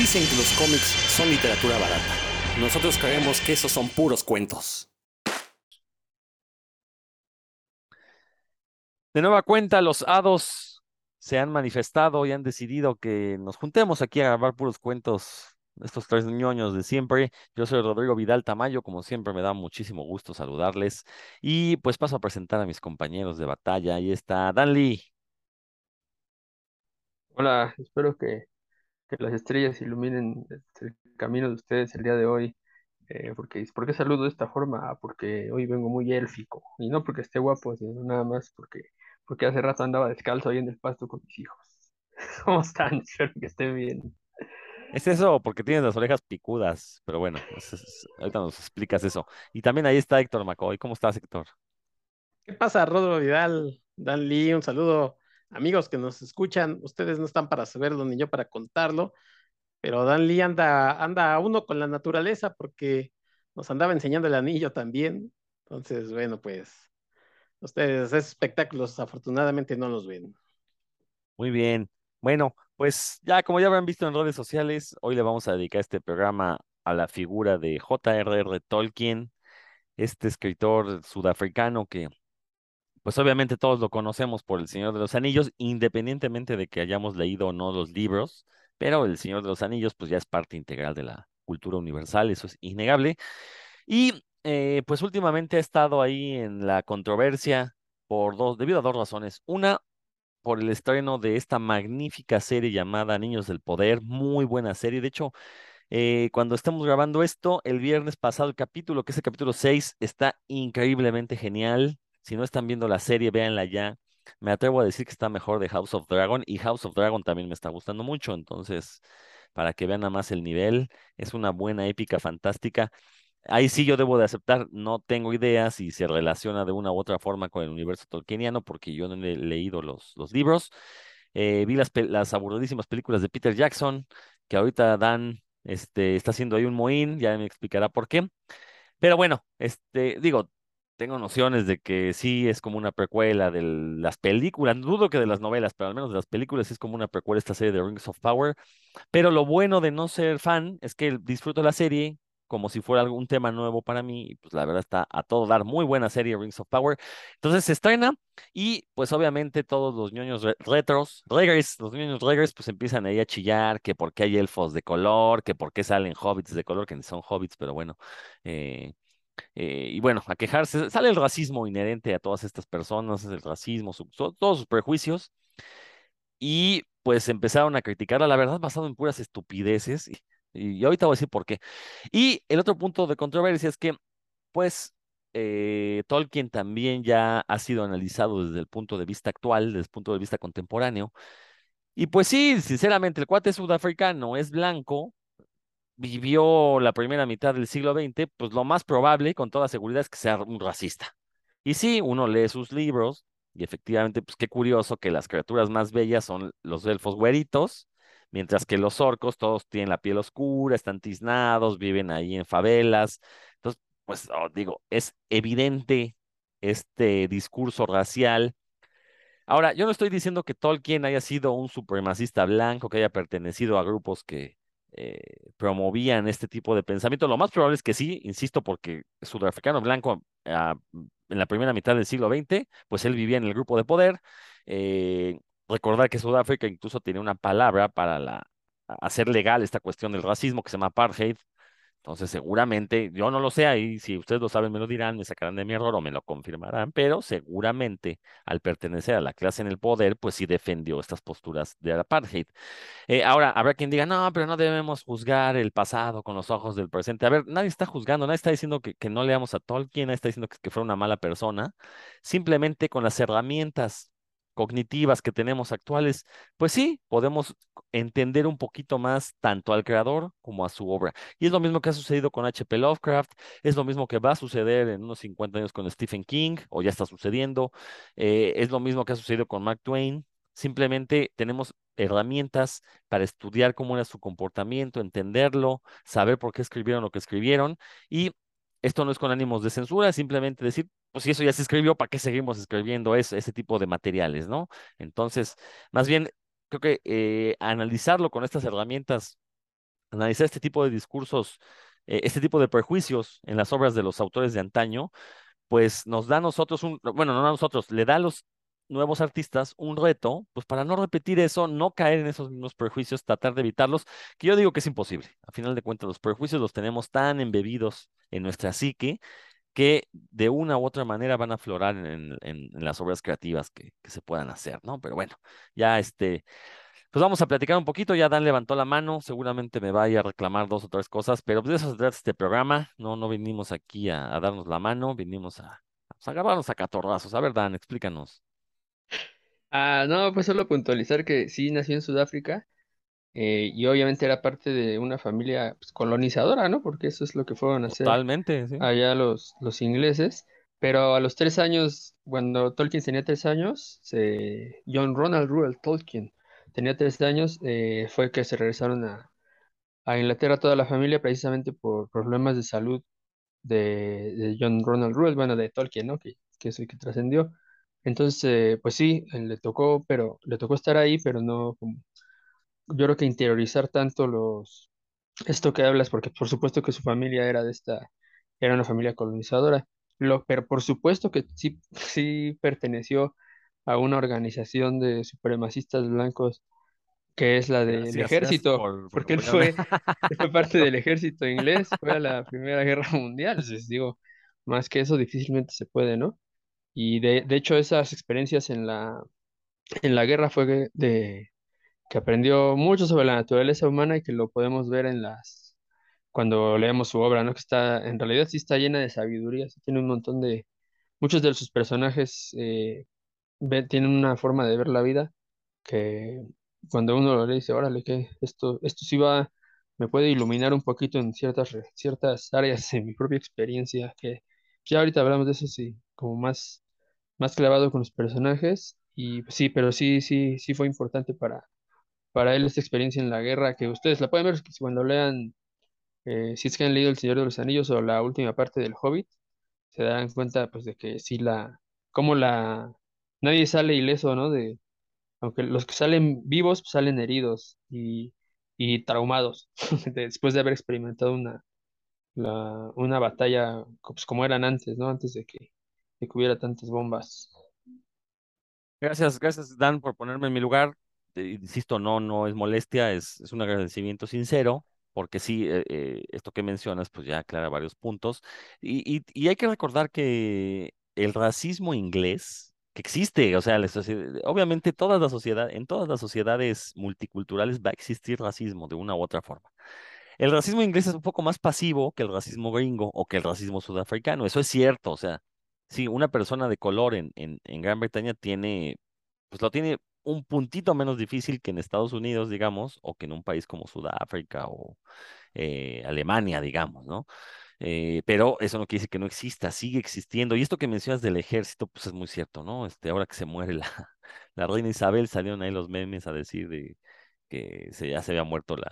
Dicen que los cómics son literatura barata. Nosotros creemos que esos son puros cuentos. De nueva cuenta, los hados se han manifestado y han decidido que nos juntemos aquí a grabar puros cuentos, estos tres ñoños de siempre. Yo soy Rodrigo Vidal Tamayo, como siempre me da muchísimo gusto saludarles. Y pues paso a presentar a mis compañeros de batalla. Ahí está Dan Lee. Hola, espero que, que las estrellas iluminen este, el camino de ustedes el día de hoy. Eh, porque, ¿Por qué saludo de esta forma? Porque hoy vengo muy élfico. Y no porque esté guapo, sino nada más porque, porque hace rato andaba descalzo ahí en el pasto con mis hijos. ¿Cómo están? Espero que estén bien. Es eso, porque tienes las orejas picudas, pero bueno, es- es- ahorita nos explicas eso. Y también ahí está Héctor McCoy. ¿Cómo estás, Héctor? ¿Qué pasa, Rodro Vidal? Dan Lee, un saludo. Amigos que nos escuchan, ustedes no están para saberlo ni yo para contarlo, pero Dan Lee anda, anda a uno con la naturaleza porque nos andaba enseñando el anillo también. Entonces, bueno, pues ustedes esos espectáculos afortunadamente no los ven. Muy bien. Bueno, pues ya como ya habrán visto en redes sociales, hoy le vamos a dedicar este programa a la figura de J.R.R. Tolkien, este escritor sudafricano que pues obviamente todos lo conocemos por El Señor de los Anillos, independientemente de que hayamos leído o no los libros, pero El Señor de los Anillos pues ya es parte integral de la cultura universal, eso es innegable. Y eh, pues últimamente ha estado ahí en la controversia por dos, debido a dos razones. Una, por el estreno de esta magnífica serie llamada Niños del Poder, muy buena serie. De hecho, eh, cuando estamos grabando esto, el viernes pasado el capítulo, que es el capítulo 6, está increíblemente genial. Si no están viendo la serie, véanla ya. Me atrevo a decir que está mejor de House of Dragon y House of Dragon también me está gustando mucho. Entonces, para que vean nada más el nivel, es una buena épica fantástica. Ahí sí yo debo de aceptar, no tengo idea si se relaciona de una u otra forma con el universo tolkieniano, porque yo no he leído los, los libros. Eh, vi las, las aburridísimas películas de Peter Jackson, que ahorita Dan este, está haciendo ahí un mohín, ya me explicará por qué. Pero bueno, este, digo, tengo nociones de que sí es como una precuela de las películas, dudo que de las novelas, pero al menos de las películas es como una precuela esta serie de Rings of Power. Pero lo bueno de no ser fan es que disfruto la serie como si fuera algún tema nuevo para mí. Y pues la verdad está a todo dar. Muy buena serie Rings of Power. Entonces se estrena y pues obviamente todos los ñoños re- retros, regres, los ñoños regres pues empiezan ahí a chillar que por qué hay elfos de color, que por qué salen hobbits de color, que ni son hobbits, pero bueno. eh, eh, y bueno, a quejarse. Sale el racismo inherente a todas estas personas, el racismo, su- todos sus prejuicios y pues empezaron a criticarla, la verdad, basado en puras estupideces. Y, y ahorita voy a decir por qué. Y el otro punto de controversia es que, pues, eh, Tolkien también ya ha sido analizado desde el punto de vista actual, desde el punto de vista contemporáneo. Y pues sí, sinceramente, el cuate sudafricano es blanco, vivió la primera mitad del siglo XX, pues lo más probable, con toda seguridad, es que sea un racista. Y sí, uno lee sus libros y efectivamente, pues qué curioso que las criaturas más bellas son los elfos güeritos, mientras que los orcos todos tienen la piel oscura, están tiznados, viven ahí en favelas. Entonces, pues oh, digo, es evidente este discurso racial. Ahora, yo no estoy diciendo que Tolkien haya sido un supremacista blanco, que haya pertenecido a grupos que eh, promovían este tipo de pensamiento. Lo más probable es que sí, insisto, porque sudafricano blanco ah, en la primera mitad del siglo XX, pues él vivía en el grupo de poder. Eh, recordar que Sudáfrica incluso tiene una palabra para la, hacer legal esta cuestión del racismo que se llama apartheid. Entonces, seguramente, yo no lo sé ahí, si ustedes lo saben, me lo dirán, me sacarán de mi error o me lo confirmarán, pero seguramente al pertenecer a la clase en el poder, pues sí defendió estas posturas de apartheid. Eh, ahora, habrá quien diga, no, pero no debemos juzgar el pasado con los ojos del presente. A ver, nadie está juzgando, nadie está diciendo que, que no leamos a Tolkien, nadie está diciendo que, que fue una mala persona. Simplemente con las herramientas cognitivas que tenemos actuales, pues sí, podemos entender un poquito más tanto al creador como a su obra. Y es lo mismo que ha sucedido con H.P. Lovecraft, es lo mismo que va a suceder en unos 50 años con Stephen King, o ya está sucediendo, eh, es lo mismo que ha sucedido con Mark Twain. Simplemente tenemos herramientas para estudiar cómo era su comportamiento, entenderlo, saber por qué escribieron lo que escribieron. Y esto no es con ánimos de censura, simplemente decir, pues si eso ya se escribió, ¿para qué seguimos escribiendo eso, ese tipo de materiales, ¿no? Entonces, más bien, creo que eh, analizarlo con estas herramientas analizar este tipo de discursos, eh, este tipo de prejuicios en las obras de los autores de antaño, pues nos da a nosotros un, bueno, no a nosotros, le da a los nuevos artistas un reto, pues para no repetir eso, no caer en esos mismos prejuicios, tratar de evitarlos, que yo digo que es imposible. A final de cuentas, los prejuicios los tenemos tan embebidos en nuestra psique que de una u otra manera van a aflorar en, las obras creativas que, se puedan hacer, ¿no? Pero bueno, ya este, pues vamos a platicar un poquito, ya Dan levantó la mano, seguramente me vaya a reclamar dos o tres cosas, pero pues de eso se trata este programa, no, no vinimos aquí a, darnos la mano, vinimos a, pues, a agarrarnos a catorrazos. A ver, Dan, explícanos. Ah, no, pues solo puntualizar que sí nació en Sudáfrica eh, y obviamente era parte de una familia pues, colonizadora, ¿no? Porque eso es lo que fueron a hacer Totalmente, sí. allá los, los ingleses. Pero a los tres años, cuando Tolkien tenía tres años, se... John Ronald Reuel Tolkien tenía tres años, eh, fue que se regresaron a, a, Inglaterra toda la familia precisamente por problemas de salud de, John Ronald Reuel, bueno, de Tolkien, ¿no? Que, que es el que trascendió. Entonces, eh, pues sí, le tocó, pero le tocó estar ahí, pero no como, yo creo que interiorizar tanto los, esto que hablas, porque por supuesto que su familia era de esta, era una familia colonizadora, lo, pero por supuesto que sí, sí perteneció a una organización de supremacistas blancos que es la del ejército, porque él fue, fue parte del ejército inglés, fue a la Primera Guerra Mundial, entonces digo, más que eso difícilmente se puede, ¿no? Y de, de hecho esas experiencias en la, en la guerra fue de, que aprendió mucho sobre la naturaleza humana y que lo podemos ver en las, cuando leemos su obra, ¿no? Que está, en realidad sí está llena de sabiduría, tiene un montón de, muchos de sus personajes eh, tienen una forma de ver la vida que cuando uno lo lee dice, órale, que esto, esto sí va, me puede iluminar un poquito en ciertas, ciertas áreas de mi propia experiencia, que ya ahorita hablamos de eso, sí, como más, más clavado con los personajes, y sí, pero sí, sí, sí fue importante para, para él esta experiencia en la guerra, que ustedes la pueden ver cuando lean, eh, si es que han leído El Señor de los Anillos o la última parte del Hobbit, se darán cuenta pues de que sí la, como la, nadie sale ileso, ¿no? De, aunque los que salen vivos pues, salen heridos y, y traumados después de haber experimentado una, la, una batalla pues, como eran antes, ¿no? Antes de que, que hubiera tantas bombas. Gracias, gracias Dan por ponerme en mi lugar. insisto, no, no es molestia, es, es un agradecimiento sincero porque sí, eh, eh, esto que mencionas, pues ya aclara varios puntos. Y, y, y, hay que recordar que el racismo inglés, que existe, o sea, obviamente toda la sociedad, en todas las sociedades multiculturales va a existir racismo de una u otra forma. El racismo inglés es un poco más pasivo que el racismo gringo o que el racismo sudafricano, eso es cierto, o sea, si una persona de color en, en, en Gran Bretaña tiene, pues lo tiene un puntito menos difícil que en Estados Unidos, digamos, o que en un país como Sudáfrica o eh, Alemania, digamos, ¿no? Eh, pero eso no quiere decir que no exista, sigue existiendo. Y esto que mencionas del ejército, pues es muy cierto, ¿no? Este, ahora que se muere la, la reina Isabel, salieron ahí los memes a decir de que se, ya se había muerto la...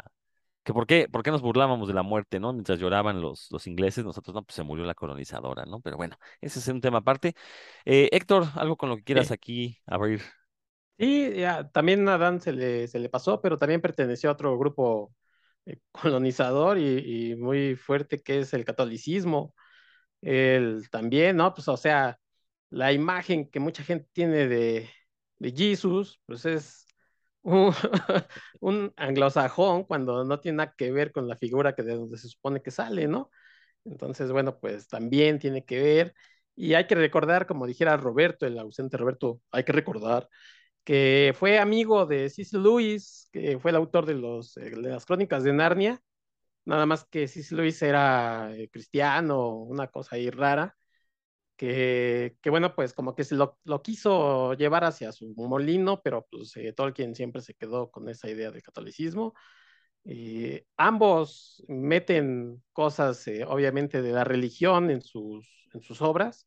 Que por qué, por qué nos burlábamos de la muerte, ¿no? Mientras lloraban los, los ingleses, nosotros no, pues se murió la colonizadora, ¿no? Pero bueno, ese es un tema aparte. Eh, Héctor, algo con lo que quieras aquí abrir. Sí, ya, también a Dan se le, se le pasó, pero también perteneció a otro grupo eh, colonizador y, muy fuerte que es el catolicismo. El, también, ¿no? Pues o sea, la imagen que mucha gente tiene de, de Jesús, pues es un, anglosajón cuando no tiene nada que ver con la figura que de donde se supone que sale, ¿no? Entonces, bueno, pues también tiene que ver. Y hay que recordar, como dijera Roberto, el ausente Roberto, hay que recordar que fue amigo de C.C. Lewis, que fue el autor de, los, eh, de las crónicas de Narnia, nada más que C.C. Lewis era eh, cristiano, una cosa ahí rara, que, que, bueno, pues como que se lo, lo, quiso llevar hacia su molino, pero pues eh, Tolkien siempre se quedó con esa idea del catolicismo. Y ambos meten cosas, obviamente, de la religión en sus, en sus obras,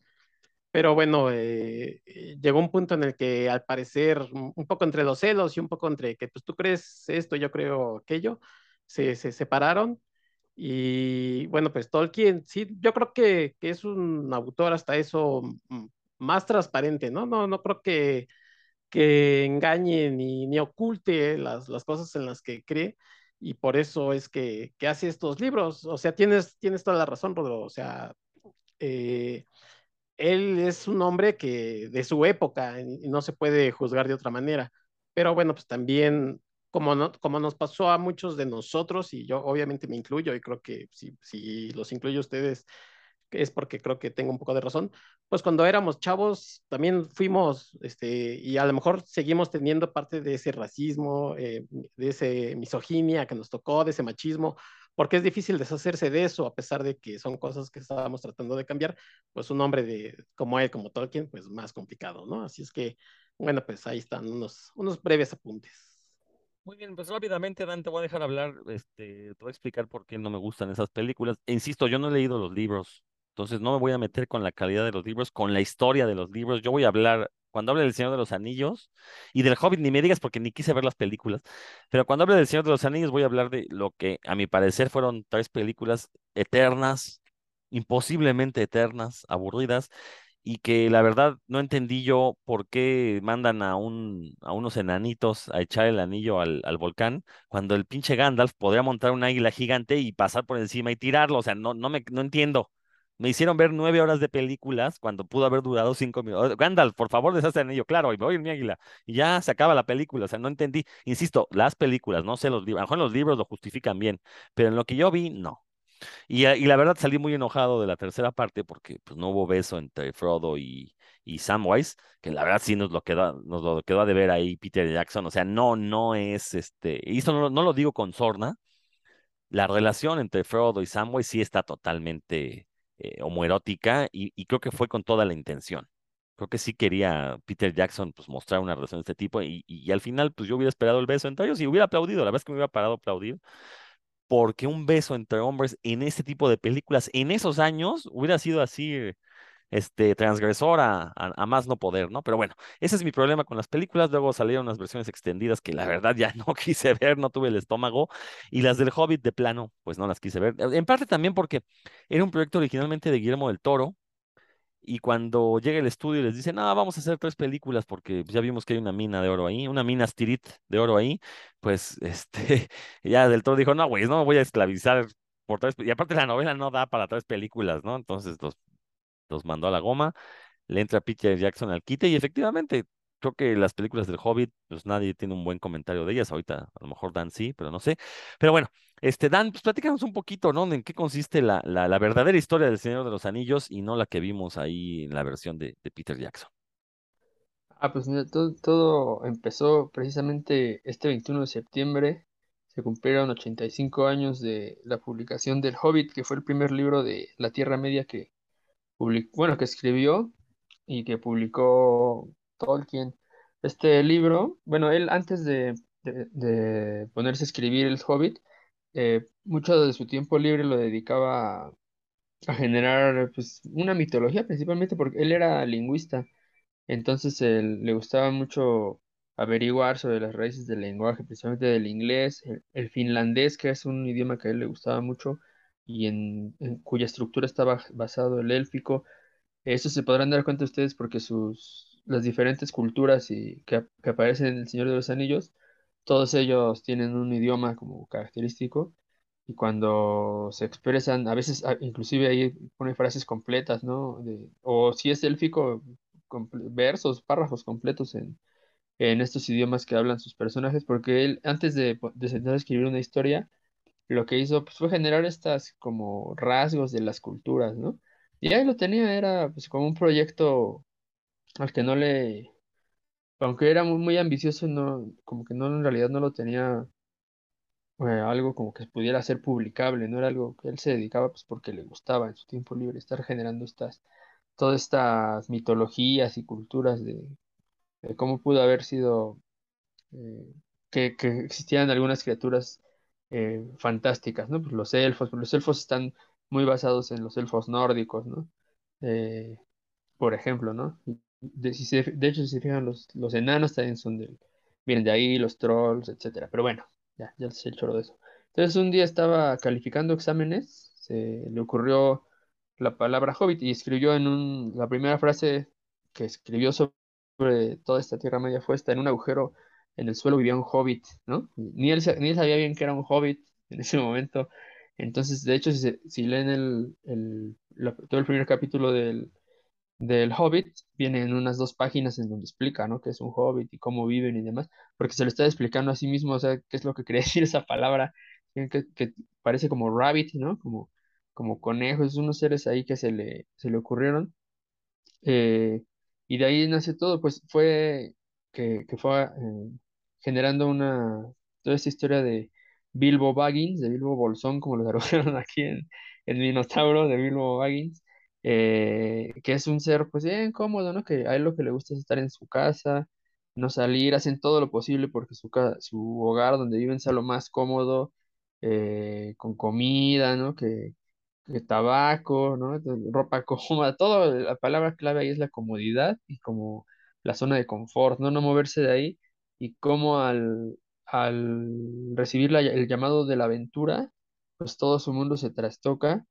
pero bueno, eh, eh, llegó un punto en el que al parecer, un poco entre los celos y un poco entre que pues tú crees esto, yo creo aquello, se, se separaron. Y bueno, pues Tolkien, sí, yo creo que, es un autor hasta eso más transparente, ¿no? No, no creo que, que engañe ni, ni oculte las, las cosas en las que cree. y por eso es que, que hace estos libros. O sea, tienes, tienes toda la razón, Rodro. O sea, eh, él es un hombre que de su época y no se puede juzgar de otra manera. Pero bueno, pues también, como, no, como nos pasó a muchos de nosotros, y yo obviamente me incluyo, y creo que si, si los incluyo a ustedes, es porque creo que tengo un poco de razón, pues cuando éramos chavos también fuimos, este, y a lo mejor seguimos teniendo parte de ese racismo, eh, de ese misoginia que nos tocó, de ese machismo, porque es difícil deshacerse de eso, a pesar de que son cosas que estábamos tratando de cambiar, pues un hombre de, como él, como Tolkien, pues más complicado, ¿no? Así es que, bueno, pues ahí están unos, unos breves apuntes. Muy bien, pues rápidamente, Dan, te voy a dejar hablar, este, te voy a explicar por qué no me gustan esas películas. insisto, yo no he leído los libros, entonces no me voy a meter con la calidad de los libros, con la historia de los libros. Yo voy a hablar, cuando hable del Señor de los Anillos y del Hobbit, ni me digas porque ni quise ver las películas, pero cuando hable del Señor de los Anillos voy a hablar de lo que a mi parecer fueron tres películas eternas, imposiblemente eternas, aburridas, y que la verdad no entendí yo por qué mandan a, un, a unos enanitos a echar el anillo al, volcán, cuando el pinche Gandalf podría montar un águila gigante y pasar por encima y tirarlo. O sea, no, no, me, no entiendo. Me hicieron ver nueve horas de películas cuando pudo haber durado cinco minutos. Gandalf, por favor, deshazte en ello. Claro, y me voy mi águila. Y ya se acaba la película. O sea, no entendí. Insisto, las películas, no sé los libros. A lo mejor los libros lo justifican bien, pero en lo que yo vi, no. Y, y, la verdad salí muy enojado de la tercera parte porque pues, no hubo beso entre Frodo y, y Samwise, que la verdad sí nos lo quedó, nos lo a deber ahí Peter Jackson. O sea, no, no es este. Y esto no, no lo digo con sorna. La relación entre Frodo y Samwise sí está totalmente eh, homoerótica y, creo que fue con toda la intención. Creo que sí quería Peter Jackson pues, mostrar una relación de este tipo y, y, al final pues yo hubiera esperado el beso entre ellos y hubiera aplaudido, la verdad es que me hubiera parado a aplaudir, porque un beso entre hombres en este tipo de películas en esos años hubiera sido así este, transgresora a, más no poder, ¿no? Pero bueno, ese es mi problema con las películas. Luego salieron unas versiones extendidas que la verdad ya no quise ver, no tuve el estómago. Y las del Hobbit de plano, pues no las quise ver. En parte también porque era un proyecto originalmente de Guillermo del Toro. Y cuando llega el estudio y les dicen, no, vamos a hacer tres películas porque ya vimos que hay una mina de oro ahí, una mina stirit de oro ahí, pues este, ya del Toro dijo, no, güey, no voy a esclavizar por tres, y aparte la novela no da para tres películas, ¿no? Entonces los los mandó a la goma, le entra Peter Jackson al quite y efectivamente creo que las películas del Hobbit, pues nadie tiene un buen comentario de ellas. Ahorita a lo mejor Dan sí, pero no sé. Pero bueno, este Dan, pues platícanos un poquito, ¿no? En qué consiste la, la, la verdadera historia del Señor de los Anillos y no la que vimos ahí en la versión de, Peter Jackson. Ah, pues todo, todo empezó precisamente este 21 de septiembre. Se cumplieron 85 años de la publicación del Hobbit, que fue el primer libro de la Tierra Media que, bueno, que escribió y que publicó Tolkien. Este libro, bueno, él antes de, ponerse a escribir El Hobbit, eh, mucho de su tiempo libre lo dedicaba a, generar pues, una mitología, principalmente porque él era lingüista. Entonces le gustaba mucho averiguar sobre las raíces del lenguaje, principalmente del inglés, el, finlandés, que es un idioma que a él le gustaba mucho, y en, cuya estructura estaba basado el élfico. Eso se podrán dar cuenta ustedes porque sus, las diferentes culturas y, que, aparecen en El Señor de los Anillos, todos ellos tienen un idioma como característico y cuando se expresan, a veces inclusive ahí pone frases completas, ¿no? o si es élfico, versos, párrafos completos en, en estos idiomas que hablan sus personajes, porque él antes de, de sentar a escribir una historia, lo que hizo pues, fue generar estas como rasgos de las culturas, ¿no? Y ahí lo tenía, era pues como un proyecto al que no le, aunque era muy, muy ambicioso, no, como que no, en realidad no lo tenía eh, algo como que pudiera ser publicable, no era algo que él se dedicaba pues porque le gustaba en su tiempo libre estar generando estas, todas estas mitologías y culturas de, cómo pudo haber sido, eh, que, que existían algunas criaturas eh, fantásticas, ¿no? Pues los elfos, pues los elfos están muy basados en los elfos nórdicos, ¿no? Eh, por ejemplo, ¿no? De, hecho, si se fijan, los, los enanos también son de, vienen de ahí, los trolls, etcétera. Pero bueno, ya, ya se el choro de eso. Entonces un día estaba calificando exámenes, se le ocurrió la palabra hobbit y escribió en un, la primera frase que escribió sobre toda esta Tierra Media fue esta, en un agujero en el suelo vivía un hobbit, ¿no? Ni él, ni él sabía bien que era un hobbit en ese momento. Entonces, de hecho, si, si leen el, el, todo el primer capítulo del, del Hobbit, vienen unas dos páginas en donde explica, ¿no? Qué es un Hobbit y cómo viven y demás, porque se lo está explicando a sí mismo, o sea, qué es lo que quería decir esa palabra, que, que parece como rabbit, ¿no? Como, como conejos, unos seres ahí que se le, se le ocurrieron. Eh, y de ahí nace todo, pues fue que, que fue eh, generando una, toda esta historia de Bilbo Baggins, de Bilbo Bolsón, como lo tradujeron aquí en, el Minotauro, de Bilbo Baggins, eh, que es un ser pues bien cómodo, ¿no? Que a él lo que le gusta es estar en su casa, no salir, hacen todo lo posible porque su, su hogar donde viven sea lo más cómodo, con comida, ¿no? Que, tabaco, ¿no? Ropa cómoda, todo, la palabra clave ahí es la comodidad y como la zona de confort, ¿no? No moverse de ahí y como al, al recibir el llamado de la aventura, pues todo su mundo se trastoca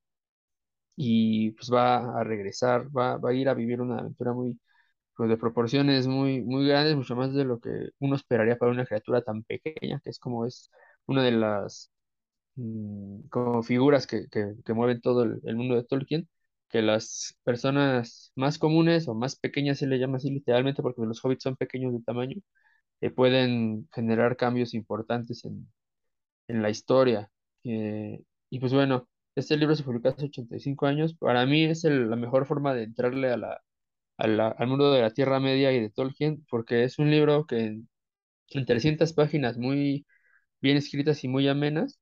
y pues va a regresar, va, va a ir a vivir una aventura muy, pues de proporciones muy, muy grandes, mucho más de lo que uno esperaría para una criatura tan pequeña, que es como es una de las Mm, como figuras que, que, mueven todo el, mundo de Tolkien, que las personas más comunes o más pequeñas, se le llama así literalmente porque los hobbits son pequeños de tamaño, eh, pueden generar cambios importantes en, en la historia. Eh, y pues bueno, este libro se publicó hace 85 años. Para mí es la mejor forma de entrarle a la, al mundo de la Tierra Media y de Tolkien, porque es un libro que en, en 300 páginas muy bien escritas y muy amenas,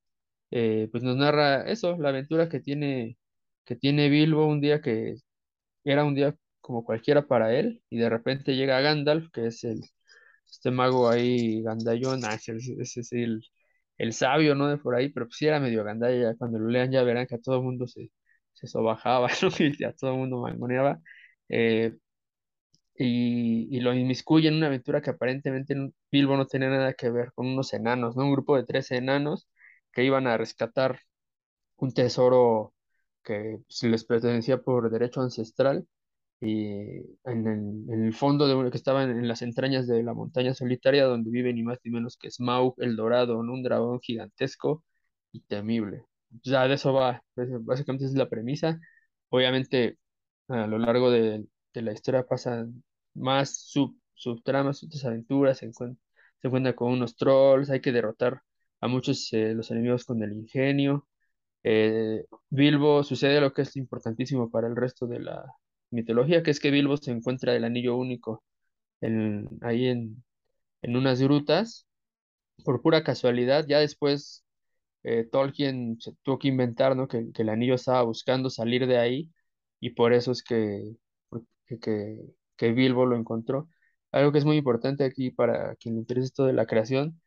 eh, pues nos narra eso, la aventura que tiene, que tiene Bilbo un día que era un día como cualquiera para él, y de repente llega Gandalf, que es el, este mago ahí, gandallón, ah, ese es el, el sabio, ¿no? De por ahí, pero pues sí era medio gandalla, cuando lo lean ya verán que a todo el mundo se, se sobajaba. Y a todo el mundo mangoneaba. Eh, y, y, lo inmiscuye en una aventura que aparentemente Bilbo no tenía nada que ver con unos enanos, ¿no? Un grupo de tres enanos que iban a rescatar un tesoro que se les pertenecía por derecho ancestral y en el, fondo de que estaba en, las entrañas de la montaña solitaria donde vive ni más ni menos que Smaug el Dorado, un dragón gigantesco y temible. Ya de eso va, básicamente es la premisa. Obviamente a lo largo de, la historia pasan más sub, subtramas, otras aventuras, se encuentra, se encuentra con unos trolls, hay que derrotar a muchos eh, los enemigos con el ingenio. Eh, Bilbo sucede lo que es importantísimo para el resto de la mitología, que es que Bilbo se encuentra el anillo único en, ahí en, en unas grutas, por pura casualidad. Ya después eh, Tolkien se tuvo que inventar que, el anillo estaba buscando salir de ahí y por eso es que, que, que Bilbo lo encontró. Algo que es muy importante aquí para quien le interese esto de la creación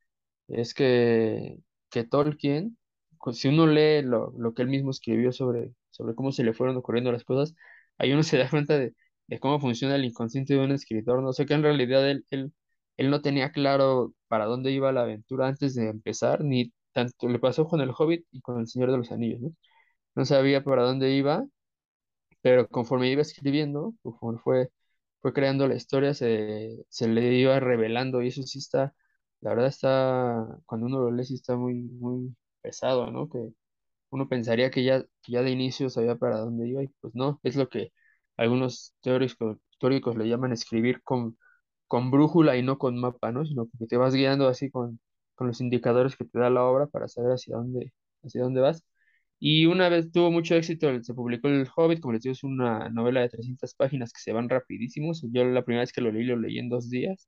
es que, que Tolkien, si uno lee lo, lo, que él mismo escribió sobre, sobre cómo se le fueron ocurriendo las cosas, ahí uno se da cuenta de, de cómo funciona el inconsciente de un escritor. No sé que en realidad él, él, no tenía claro para dónde iba la aventura antes de empezar, ni tanto le pasó con el Hobbit y con el Señor de los Anillos, ¿no? No sabía para dónde iba, pero conforme iba escribiendo, conforme fue, fue creando la historia, se, se le iba revelando y eso sí está la verdad está, cuando uno lo lee, sí está muy, muy pesado, ¿no? Que uno pensaría que ya, ya de inicio sabía para dónde iba y pues no, es lo que algunos teóricos, teóricos le llaman escribir con, con brújula y no con mapa, ¿no? Sino que te vas guiando así con, con los indicadores que te da la obra para saber hacia dónde, hacia dónde vas. Y una vez tuvo mucho éxito, se publicó El Hobbit, como les digo, es una novela de 300 páginas que se van rapidísimos. Yo la primera vez que lo leí, lo leí en dos días.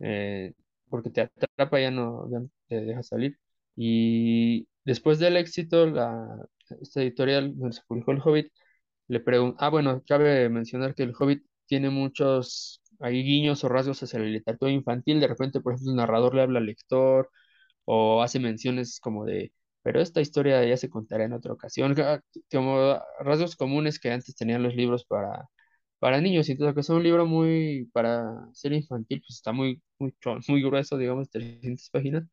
Eh, porque te atrapa, ya no, te deja salir. Y después del éxito, la, esta editorial donde se publicó El Hobbit, le preguntó, ah, bueno, cabe mencionar que El Hobbit tiene muchos hay guiños o rasgos hacia la literatura infantil, de repente, por ejemplo, el narrador le habla al lector o hace menciones como de, pero esta historia ya se contará en otra ocasión, como rasgos comunes que antes tenían los libros para para niños, y todo que es un libro muy, para ser infantil, pues está muy, muy, muy grueso, digamos, 300 páginas,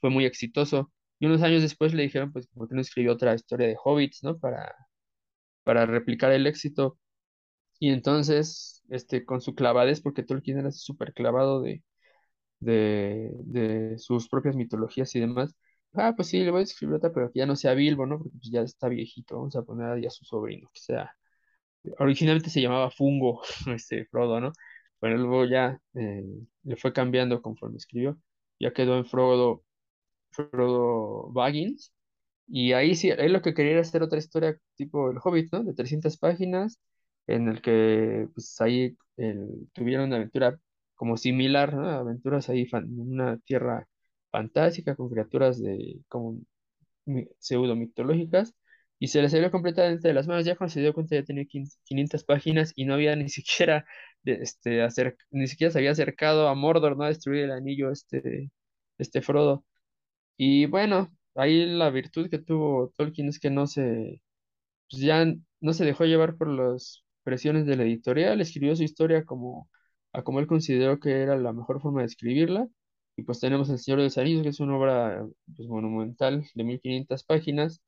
fue muy exitoso. Y unos años después le dijeron, pues, ¿por qué no escribió otra historia de hobbits, ¿no? Para, para replicar el éxito. Y entonces, este, con su clavadez, porque Tolkien era súper clavado de, de, de sus propias mitologías y demás. Ah, pues sí, le voy a escribir otra, pero que ya no sea Bilbo, ¿no? Porque pues, ya está viejito, vamos a poner ahí a su sobrino, que sea. Originalmente se llamaba Fungo, este Frodo, ¿no? Pero luego ya eh, le fue cambiando conforme escribió. Ya quedó en Frodo, Frodo Baggins. Y ahí sí, él lo que quería era hacer otra historia tipo El Hobbit, ¿no? De 300 páginas, en el que pues ahí tuvieron una aventura como similar, ¿no? Aventuras ahí en una tierra fantástica con criaturas de como pseudo mitológicas y se le salió completamente de las manos. Ya cuando se dio cuenta ya tenía 15 500 páginas y no había ni siquiera este, ni siquiera se había acercado a Mordor, ¿no? A destruir el anillo este, este Frodo. Y bueno, ahí la virtud que tuvo Tolkien es que no se, pues ya no se dejó llevar por las presiones de la editorial, escribió su historia como, a como él consideró que era la mejor forma de escribirla. Y pues tenemos El Señor de los Anillos, que es una obra pues, monumental de 1500 páginas,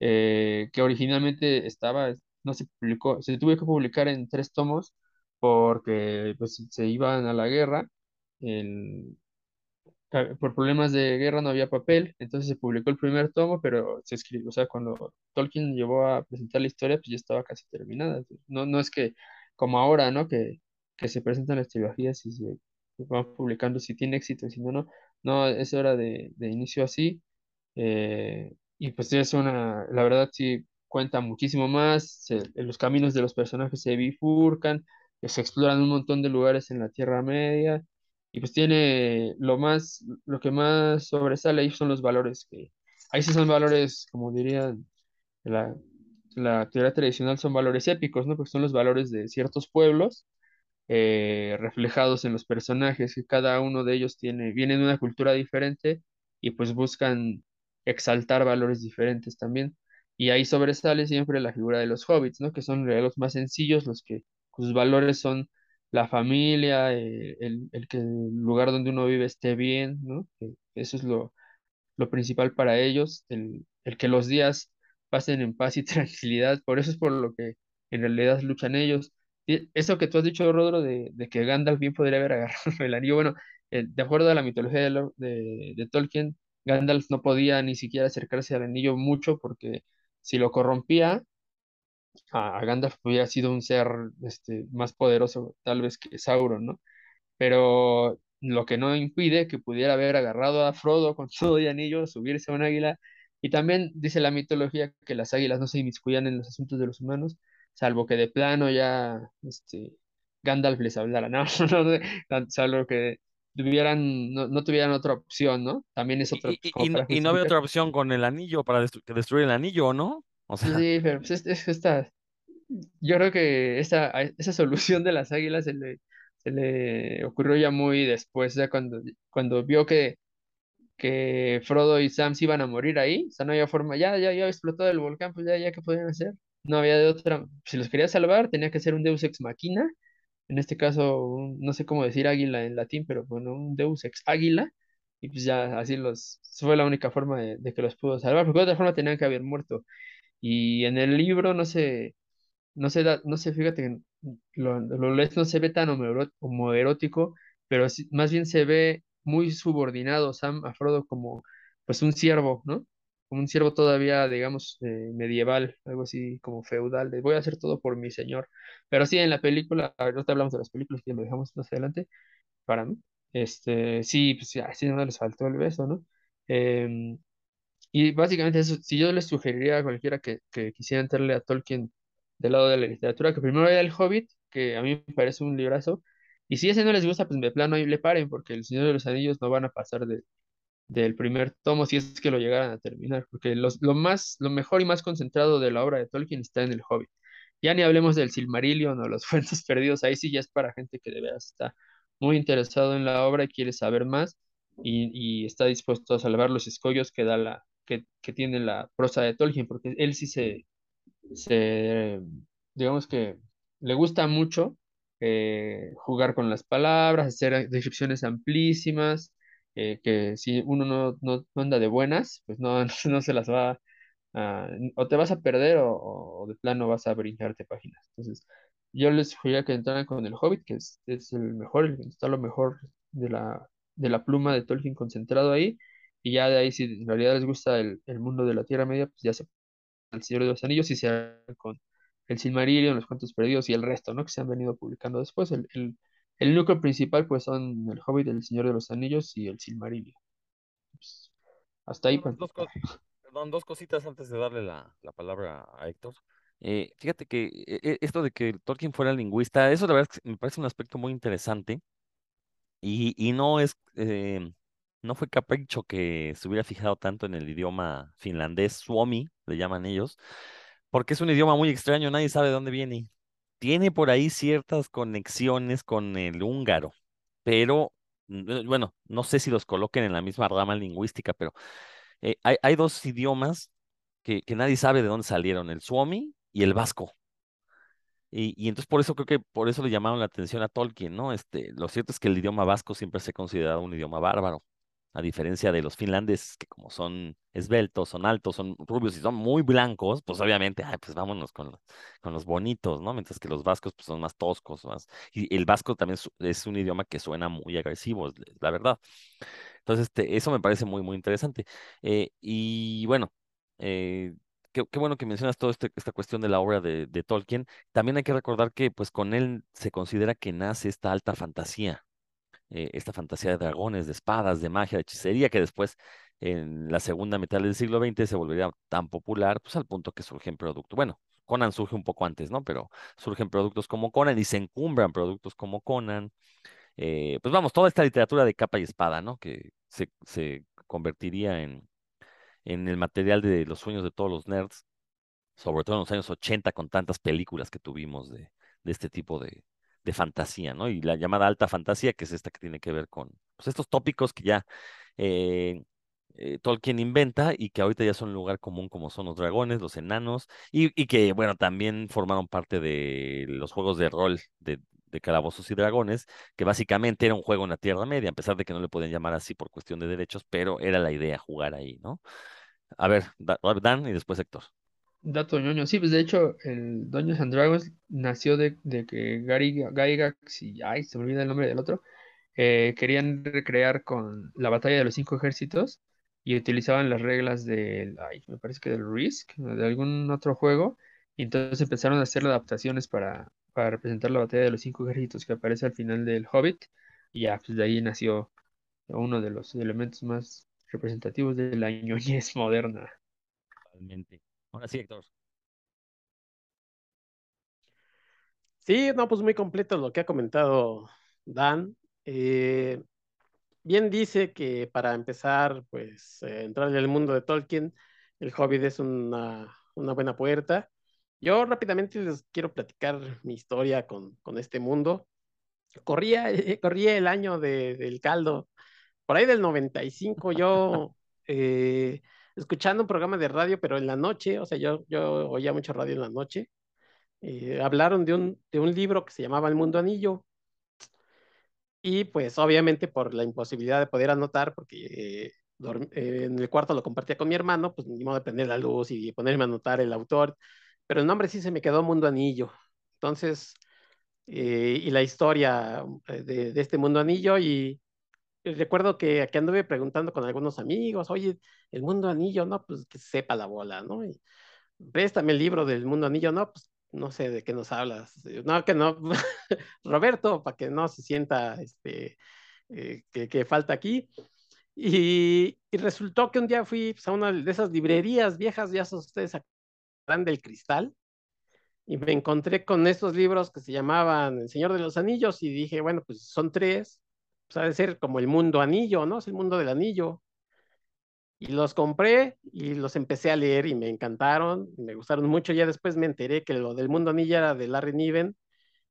eh, que originalmente estaba, no se publicó, se tuvo que publicar en tres tomos porque pues, se iban a la guerra. El, por problemas de guerra no había papel, entonces se publicó el primer tomo, pero se escribió, o sea, cuando Tolkien llevó a presentar la historia, pues ya estaba casi terminada. No, no es que como ahora, ¿no? Que, que se presentan las trilogías y se van publicando si tiene éxito, si no, no. No, es hora de, de inicio así. eh, y pues es una, la verdad sí cuenta muchísimo más, los caminos de los personajes se bifurcan, se exploran un montón de lugares en la Tierra Media y pues tiene lo más, lo que más sobresale ahí son los valores que, ahí sí son valores, como dirían la, la teoría tradicional, son valores épicos, ¿no? Porque son los valores de ciertos pueblos eh, reflejados en los personajes, que cada uno de ellos tiene, viene de una cultura diferente y pues buscan exaltar valores diferentes también. Y ahí sobresale siempre la figura de los hobbits, ¿no? Que son los más sencillos, los que sus valores son la familia, eh, el, el que el lugar donde uno vive esté bien, ¿no? Que eso es lo, lo principal para ellos, el, el que los días pasen en paz y tranquilidad, por eso es por lo que en realidad luchan ellos. Eso que tú has dicho, Rodro, de, de que Gandalf bien podría haber agarrado el anillo, bueno, eh, de acuerdo a la mitología de, de, de Tolkien, Gandalf no podía ni siquiera acercarse al anillo mucho porque si lo corrompía, a, Gandalf hubiera sido un ser este, más poderoso tal vez que Sauron, ¿no? pero lo que no impide que pudiera haber agarrado a Frodo con todo y anillo, subirse a un águila, y también dice la mitología que las águilas no se inmiscuían en los asuntos de los humanos, salvo que de plano ya este, Gandalf les hablara, no, salvo que tuvieran, no, no tuvieran otra opción, ¿no? También es otra, Y, y, no, había otra opción con el anillo para destru- destruir el anillo, ¿no? O sea, Sí, pero pues es, es esta, yo creo que esa, esa solución de las águilas se le, se le ocurrió ya muy después, ya cuando, cuando vio que, que Frodo y Sam se iban a morir ahí, o sea, no había forma, ya, ya, ya explotado el volcán, pues ya, ya, ¿qué podían hacer? No había de otra, si los quería salvar, tenía que ser un Deus ex machina, en este caso, un- no sé cómo decir águila en latín, pero bueno, un Deus ex águila, y pues ya así los, fue la única forma de, de que los pudo salvar, porque de otra forma tenían que haber muerto. Y en el libro no se no se da, no se, fíjate, lo, lo lees, no se ve tan homoerótico, pero más bien se ve muy subordinado Sam a Frodo como pues un siervo, ¿no? Como un siervo todavía, digamos, eh, medieval, algo así como feudal, de voy a hacer todo por mi señor. Pero sí, en la película, ahorita hablamos de las películas que lo dejamos más adelante, para mí, este, sí, pues sí, así no les faltó el beso, ¿no? Em, y básicamente eso, si yo les sugeriría a cualquiera que, que quisiera entrarle a Tolkien del lado de la literatura, que primero vea El Hobbit, que a mí me parece un librazo, y si ese no les gusta, pues de plano ahí le paren, porque El Señor de los Anillos no van a pasar de, del primer tomo si es que lo llegaran a terminar, porque los, lo más, lo mejor y más concentrado de la obra de Tolkien está en El Hobbit. Ya ni hablemos del Silmarillion o los Cuentos Perdidos, ahí sí ya es para gente que de veras está muy interesado en la obra y quiere saber más y, y está dispuesto a salvar los escollos que da la, que, tiene la prosa de Tolkien, porque él sí se, se digamos que le gusta mucho eh, jugar con las palabras, hacer descripciones amplísimas, eh, que si uno no, no, anda de buenas, pues no, no se las va a, o te vas a perder o, de plano vas a brincarte páginas. Entonces, yo les sugeriría que entraran con el Hobbit, que es, es el mejor, está lo mejor de la de la pluma de Tolkien concentrado ahí, y ya de ahí, si en realidad les gusta el, el mundo de la Tierra Media, pues ya se el Señor de los Anillos y se con el Silmarillion, los cuentos perdidos y el resto, ¿no? Que se han venido publicando después. El, el, el núcleo principal, pues, son el Hobbit, el Señor de los Anillos y el Silmarillion. Pues, hasta ahí. Dos, perdón, dos cositas antes de darle la, la palabra a Héctor. Eh, fíjate que eh, eh, esto de que Tolkien fuera lingüista, eso la verdad es que me parece un aspecto muy interesante y, y no es, no fue capricho que se hubiera fijado tanto en el idioma finlandés, Suomi, le llaman ellos, porque es un idioma muy extraño, nadie sabe de dónde viene. Tiene por ahí ciertas conexiones con el húngaro, pero bueno, no sé si los coloquen en la misma rama lingüística, pero hay, hay, dos idiomas que, que, nadie sabe de dónde salieron, el Suomi y el vasco. Y, y, entonces por eso creo que por eso le llamaron la atención a Tolkien, ¿no? Este, lo cierto es que el idioma vasco siempre se ha considerado un idioma bárbaro, a diferencia de los finlandeses, que como son esbeltos, son altos, son rubios y son muy blancos, pues obviamente, ay, pues vámonos con con los bonitos, ¿no? Mientras que los vascos pues, son más toscos, más... Y el vasco también es, un idioma que suena muy agresivo, la verdad. Entonces, este, eso me parece muy, muy interesante. Eh, y bueno, eh, qué, bueno que mencionas toda este, esta cuestión de la obra de, Tolkien. También hay que recordar que pues con él se considera que nace esta alta fantasía, eh, esta fantasía de dragones, de espadas, de magia, de hechicería, que después en la segunda mitad del siglo XX se volvería tan popular, pues al punto que surgen productos. Bueno, Conan surge un poco antes, ¿no? Pero surgen productos como Conan y se encumbran productos como Conan. Eh, pues vamos, toda esta literatura de capa y espada, ¿no? Que se, se convertiría en, en el material de los sueños de todos los nerds, sobre todo en los años 80 con tantas películas que tuvimos de, de este tipo de, de, fantasía, ¿no? Y la llamada alta fantasía, que es esta que tiene que ver con pues, estos tópicos que ya eh, eh, Tolkien inventa y que ahorita ya son lugar común como son los dragones, los enanos, y, y, que, bueno, también formaron parte de los juegos de rol de, de Calabozos y Dragones, que básicamente era un juego en la Tierra Media, a pesar de que no le podían llamar así por cuestión de derechos, pero era la idea jugar ahí, ¿no? A ver, Dan y después Héctor. Dato ñoño, sí, pues de hecho el Dungeons and Dragons nació de, que Gary Gygax y, ay, se me olvida el nombre del otro, eh, querían recrear con la batalla de los cinco ejércitos y utilizaban las reglas del, ay, me parece que del Risk, de algún otro juego, y entonces empezaron a hacer adaptaciones para, para representar la batalla de los cinco ejércitos que aparece al final del Hobbit, y ya, pues de ahí nació uno de los elementos más representativos de la ñoñez moderna. Totalmente. Ahora sí, Héctor. Sí, no, pues muy completo lo que ha comentado Dan. Eh, bien dice que para empezar, pues, eh, entrar en el mundo de Tolkien, el Hobbit es una, una, buena puerta. Yo rápidamente les quiero platicar mi historia con, con este mundo. Corría, corría el año de, del caldo por ahí del 95 yo eh, escuchando un programa de radio, pero en la noche, o sea, yo, yo oía mucho radio en la noche, eh, hablaron de un, de un libro que se llamaba El Mundo Anillo. Y pues obviamente por la imposibilidad de poder anotar, porque eh, en el cuarto lo compartía con mi hermano, pues ni modo de prender la luz y ponerme a anotar el autor, pero el nombre sí se me quedó Mundo Anillo. Entonces, y la historia de, de, este Mundo Anillo y recuerdo que aquí anduve preguntando con algunos amigos, oye, el mundo anillo, no, pues que sepa la bola, ¿no? Y, préstame el libro del mundo anillo, no, pues no sé de qué nos hablas. No, que no, Roberto, para que no se sienta este, eh, que, que, falta aquí. Y, y, resultó que un día fui pues, a una de esas librerías viejas, ya ustedes acordarán del cristal, y me encontré con estos libros que se llamaban El Señor de los Anillos, y dije, bueno, pues son tres, pues ha de ser como el mundo anillo, ¿no? Es el mundo del anillo. Y los compré y los empecé a leer y me encantaron, me gustaron mucho. Ya después me enteré que lo del mundo anillo era de Larry Niven,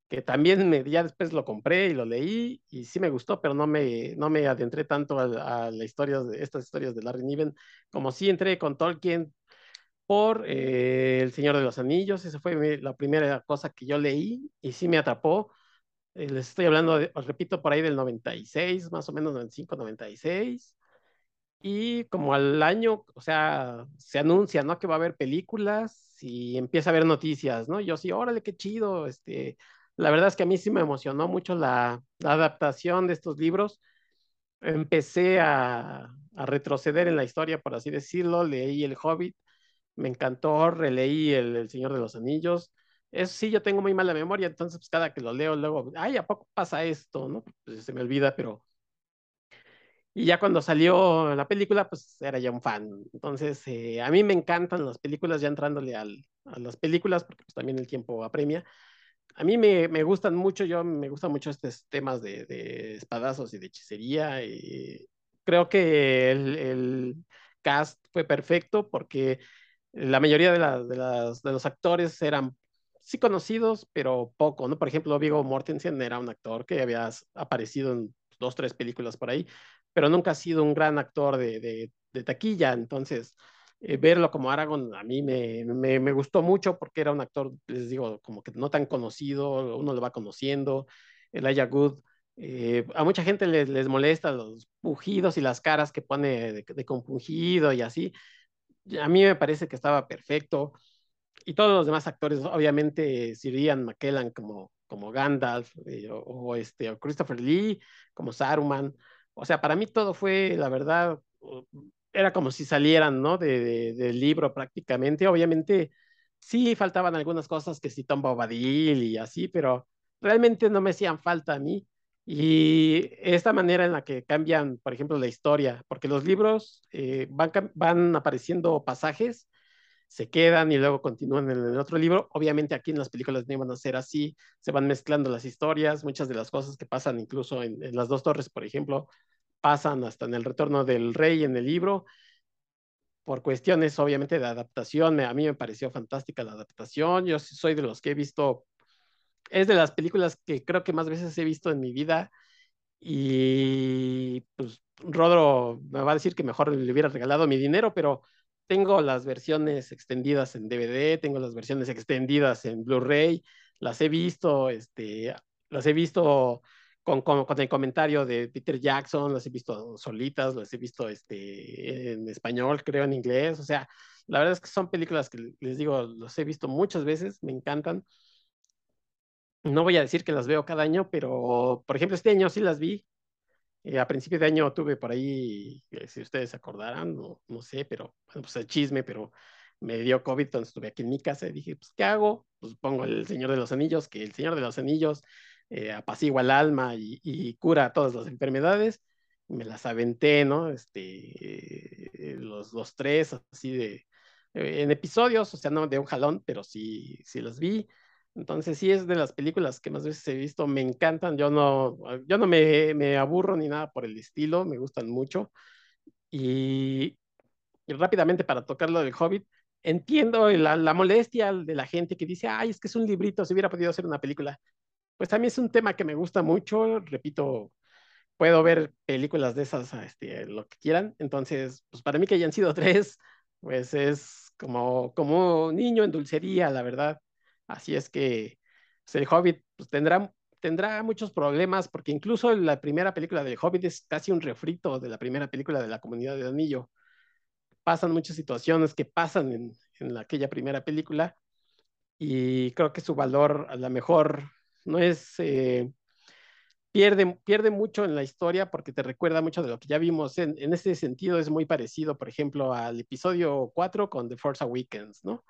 que también me, ya después lo compré y lo leí y sí me gustó, pero no me, no me adentré tanto a, la historia de estas historias de Larry Niven, como sí entré con Tolkien por eh, El Señor de los Anillos. Esa fue la primera cosa que yo leí y sí me atrapó les estoy hablando, os repito, por ahí del 96, más o menos 95, 96. Y como al año, o sea, se anuncia, ¿no? Que va a haber películas y empieza a haber noticias, ¿no? Yo sí, órale, qué chido. Este, la verdad es que a mí sí me emocionó mucho la, la adaptación de estos libros. empecé a, a retroceder en la historia, por así decirlo, leí El Hobbit, me encantó, releí el, el Señor de los Anillos. Eso sí, yo tengo muy mala memoria, entonces pues, cada que lo leo, luego, ay, ¿a poco pasa esto? ¿no? Pues, se me olvida, pero... Y ya cuando salió la película, pues era ya un fan. Entonces, eh, a mí me encantan las películas, ya entrándole al, a las películas, porque pues, también el tiempo apremia. A mí me, me gustan mucho, yo me gustan mucho estos temas de, de espadazos y de hechicería. Y creo que el, el cast fue perfecto porque la mayoría de, la, de, las, de, los actores eran sí conocidos, pero poco, ¿no? Por ejemplo, Viggo Mortensen era un actor que había aparecido en dos, tres películas por ahí, pero nunca ha sido un gran actor de, de, taquilla, entonces eh, verlo como Aragorn a mí me, me, me, gustó mucho porque era un actor, les digo, como que no tan conocido, uno lo va conociendo, Elijah Good, eh, a mucha gente les, les, molesta los pujidos y las caras que pone de, de compungido y así, a mí me parece que estaba perfecto. Y todos los demás actores, obviamente, Sir Ian McKellen como, como Gandalf, eh, o, o, este, o Christopher Lee como Saruman. O sea, para mí todo fue, la verdad, era como si salieran, ¿no? De, de, del libro prácticamente. Obviamente, sí faltaban algunas cosas que sí Tom Bobadil y así, pero realmente no me hacían falta a mí. Y esta manera en la que cambian, por ejemplo, la historia, porque los libros eh, van, van apareciendo pasajes, se quedan y luego continúan en el otro libro. Obviamente aquí en las películas no iban a ser así, se van mezclando las historias, muchas de las cosas que pasan incluso en, en las dos torres, por ejemplo, pasan hasta en el retorno del rey en el libro. Por cuestiones, obviamente, de adaptación, a mí me pareció fantástica la adaptación. Yo soy de los que he visto es de las películas que creo que más veces he visto en mi vida y pues Rodro me va a decir que mejor le hubiera regalado mi dinero, pero tengo las versiones extendidas en DVD, tengo las versiones extendidas en Blu-ray, las he visto, este, las he visto con, con, con, el comentario de Peter Jackson, las he visto solitas, las he visto este, en español, creo en inglés, o sea, la verdad es que son películas que les digo, las he visto muchas veces, me encantan no voy a decir que las veo cada año, pero por ejemplo este año sí las vi. Eh, a principios de año tuve por ahí, eh, si ustedes se acordarán, no, no sé, pero bueno, pues el chisme, pero me dio COVID, entonces estuve aquí en mi casa y dije, pues, ¿qué hago? Pues pongo el Señor de los Anillos, que el Señor de los Anillos eh, apacigua el alma y, y, cura todas las enfermedades. Me las aventé, ¿no? Este, los, los tres, así de, en episodios, o sea, no de un jalón, pero sí, sí las vi. Entonces sí es de las películas que más veces he visto, me encantan, yo no, yo no me, me aburro ni nada por el estilo, me gustan mucho. Y, y rápidamente para tocar lo del Hobbit, entiendo la, la, molestia de la gente que dice, ay, es que es un librito, se hubiera podido hacer una película. Pues a mí es un tema que me gusta mucho, repito, puedo ver películas de esas, este, lo que quieran. Entonces, pues para mí que hayan sido tres, pues es como, como niño en dulcería, la verdad. Así es que pues, el Hobbit pues, tendrá, tendrá muchos problemas, porque incluso la primera película del Hobbit es casi un refrito de la primera película de la Comunidad de Anillo. Pasan muchas situaciones que pasan en, en aquella primera película y creo que su valor a lo mejor no es... Eh, pierde, pierde mucho en la historia porque te recuerda mucho de lo que ya vimos. En, en ese sentido es muy parecido, por ejemplo, al episodio 4 con The Force Awakens, ¿no?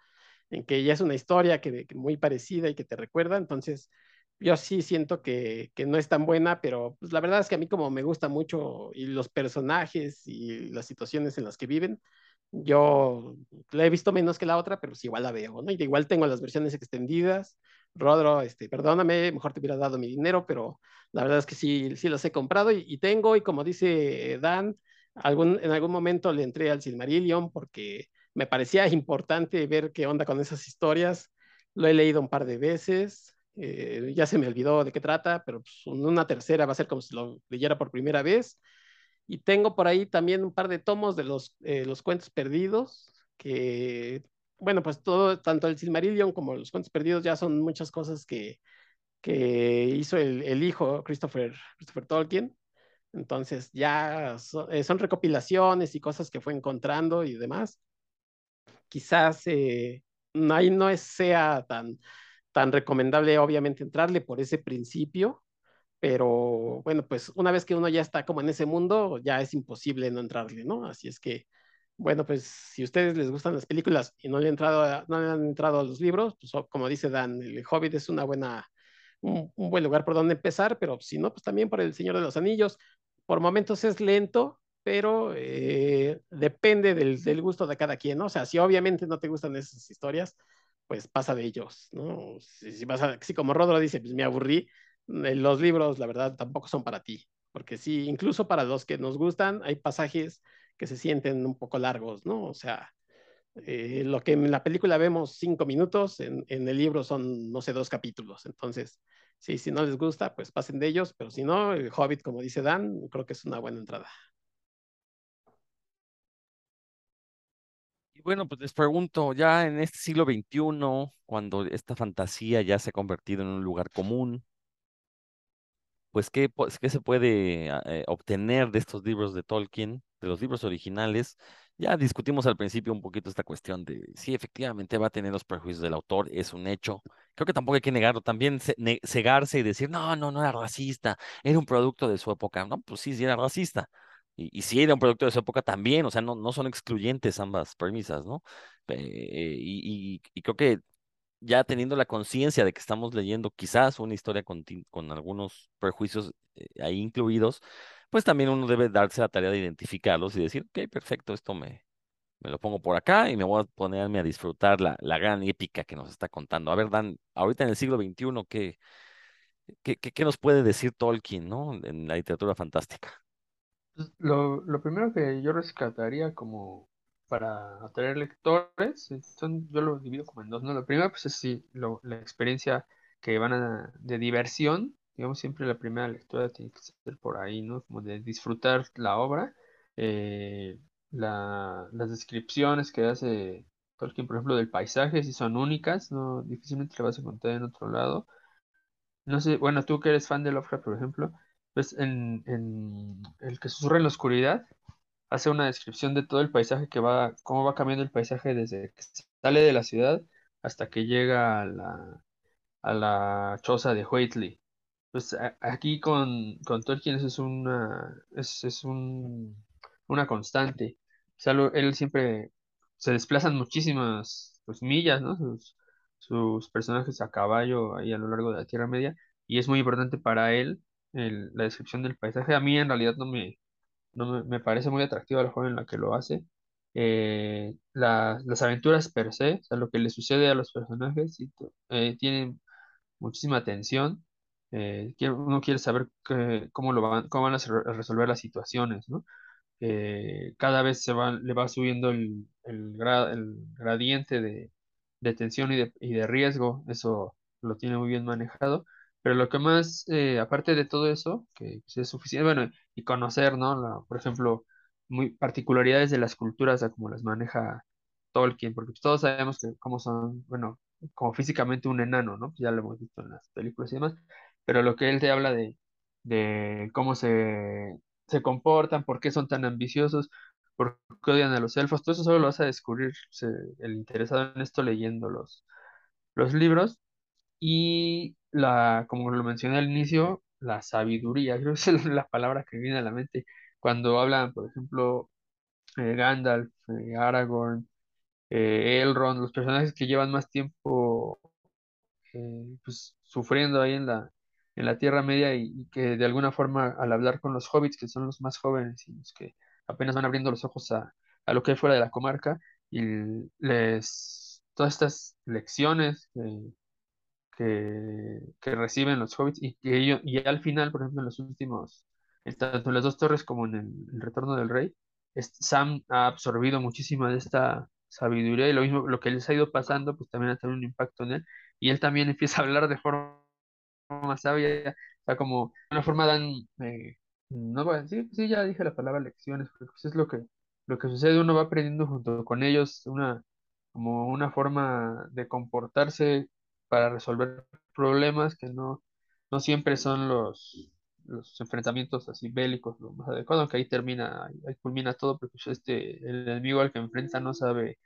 En que ya es una historia que, que muy parecida y que te recuerda, entonces yo sí siento que, que, no es tan buena, pero pues la verdad es que a mí como me gusta mucho y los personajes y las situaciones en las que viven, yo la he visto menos que la otra, pero pues igual la veo, ¿no? Y igual tengo las versiones extendidas. Rodro, este, perdóname, mejor te hubiera dado mi dinero, pero la verdad es que sí, sí los he comprado y, y tengo, y como dice Dan, algún, en algún momento le entré al Silmarillion porque me parecía importante ver qué onda con esas historias. Lo he leído un par de veces, eh, ya se me olvidó de qué trata, pero pues, una tercera va a ser como si lo leyera por primera vez. Y tengo por ahí también un par de tomos de los, eh, los cuentos perdidos, que, bueno, pues todo, tanto el Silmarillion como los cuentos perdidos ya son muchas cosas que, que hizo el, el hijo Christopher, Christopher Tolkien. Entonces ya eh, son recopilaciones y cosas que fue encontrando y demás quizás eh, ahí no es, sea tan, tan recomendable, obviamente, entrarle por ese principio, pero bueno, pues una vez que uno ya está como en ese mundo, ya es imposible no entrarle, ¿no? Así es que, bueno, pues si a ustedes les gustan las películas y no le, han entrado a, no le han entrado los libros, pues como dice Dan, el Hobbit es una buena, un, un buen lugar por donde empezar, pero si no, pues también por El Señor de los Anillos. Por momentos es lento, pero eh, depende del, del, gusto de cada quien, ¿no? O sea, si obviamente no te gustan esas historias, pues pasa de ellos, ¿no? Si, si, vas a, si como Rodro dice, pues me aburrí, eh, los libros, la verdad, tampoco son para ti, porque sí, incluso para los que nos gustan, hay pasajes que se sienten un poco largos, ¿no? O sea, eh, lo que en la película vemos cinco minutos, en, en, el libro son, no sé, dos capítulos. Entonces, sí, si no les gusta, pues pasen de ellos, pero si no, el Hobbit, como dice Dan, creo que es una buena entrada. Bueno, pues les pregunto, ya en este siglo XXI, cuando esta fantasía ya se ha convertido en un lugar común, pues ¿qué, se puede eh, obtener de estos libros de Tolkien, de los libros originales? Ya discutimos al principio un poquito esta cuestión de si efectivamente va a tener los prejuicios del autor, es un hecho. Creo que tampoco hay que negarlo, también cegarse y decir, no, no, no era racista, era un producto de su época. No, pues sí, sí era racista. Y, y si era un producto de su época también, o sea, no, no son excluyentes ambas premisas, ¿no? Eh, y, creo que ya teniendo la conciencia de que estamos leyendo quizás una historia con, con algunos prejuicios eh, ahí incluidos, pues también uno debe darse la tarea de identificarlos y decir, ok, perfecto, esto me, me lo pongo por acá y me voy a ponerme a disfrutar la, la gran épica que nos está contando. A ver, Dan, ahorita en el siglo XXI, ¿qué, qué, qué, qué nos puede decir Tolkien, ¿no? En la literatura fantástica. Lo, lo primero que yo rescataría como para atraer lectores, son, yo lo divido como en dos, ¿no? Lo primero, pues es sí, lo, la experiencia que van a, de diversión, digamos, siempre la primera lectura tiene que ser por ahí, ¿no? Como de disfrutar la obra, eh, la, las descripciones que hace Tolkien, por ejemplo, del paisaje, si son únicas, no, difícilmente lo vas a encontrar en otro lado. No sé, bueno, tú que eres fan de Lovecraft, por ejemplo, pues en, El que susurra en la oscuridad, hace una descripción de todo el paisaje que va, cómo va cambiando el paisaje desde que sale de la ciudad hasta que llega a la, a la choza de Whately. Pues aquí con, con Tolkien eso es una, es, es un, una constante. O sea, él siempre se desplazan muchísimas pues, millas, ¿no? Sus, sus personajes a caballo ahí a lo largo de la Tierra Media y es muy importante para él el, la descripción del paisaje. A mí en realidad no me, no me, me parece muy atractiva la forma en la que lo hace. Eh, la- las aventuras per se, o sea, lo que le sucede a los personajes, y eh, tienen muchísima tensión. Eh, uno quiere saber que- cómo, lo van, cómo van a resolver las situaciones, ¿no? Eh, cada vez se va, le va subiendo el, el, gra- el gradiente de, de tensión y de, y de riesgo, eso lo tiene muy bien manejado. Pero lo que más, eh, aparte de todo eso, que es suficiente, bueno, y conocer, ¿no? La- por ejemplo, muy particularidades de las culturas, a cómo las maneja Tolkien, porque pues, todos sabemos que cómo son, bueno, como físicamente un enano, ¿no? Ya lo hemos visto en las películas y demás, pero lo que él te habla de, de cómo se, se comportan, por qué son tan ambiciosos, por qué odian a los elfos, todo eso solo lo vas a descubrir se- el interesado en esto leyendo los, los libros. Y la, como lo mencioné al inicio, la sabiduría, creo que es la palabra que viene a la mente cuando hablan, por ejemplo, eh, Gandalf, eh, Aragorn, eh, Elrond, los personajes que llevan más tiempo pues, sufriendo ahí en la, en la Tierra Media y, que de alguna forma al hablar con los hobbits, que son los más jóvenes y los que apenas van abriendo los ojos a, a lo que hay fuera de la comarca, y les todas estas lecciones que, que reciben los hobbits y que ellos, y al final, por ejemplo, en los últimos, tanto en las dos torres como en el, Retorno del Rey, es- Sam ha absorbido muchísima de esta sabiduría y lo mismo, lo que les ha ido pasando, pues también ha tenido un impacto en él y él también empieza a hablar de forma sabia, o sea, como de una forma dan, eh, no voy a decir, sí, ya dije la palabra lecciones, pero pues es lo que, lo que sucede, uno va aprendiendo junto con ellos una, como una forma de comportarse para resolver problemas que no, no siempre son los, los enfrentamientos así bélicos lo más adecuado, aunque ahí termina, ahí, culmina todo, porque pues, este, el enemigo al que enfrenta no sabe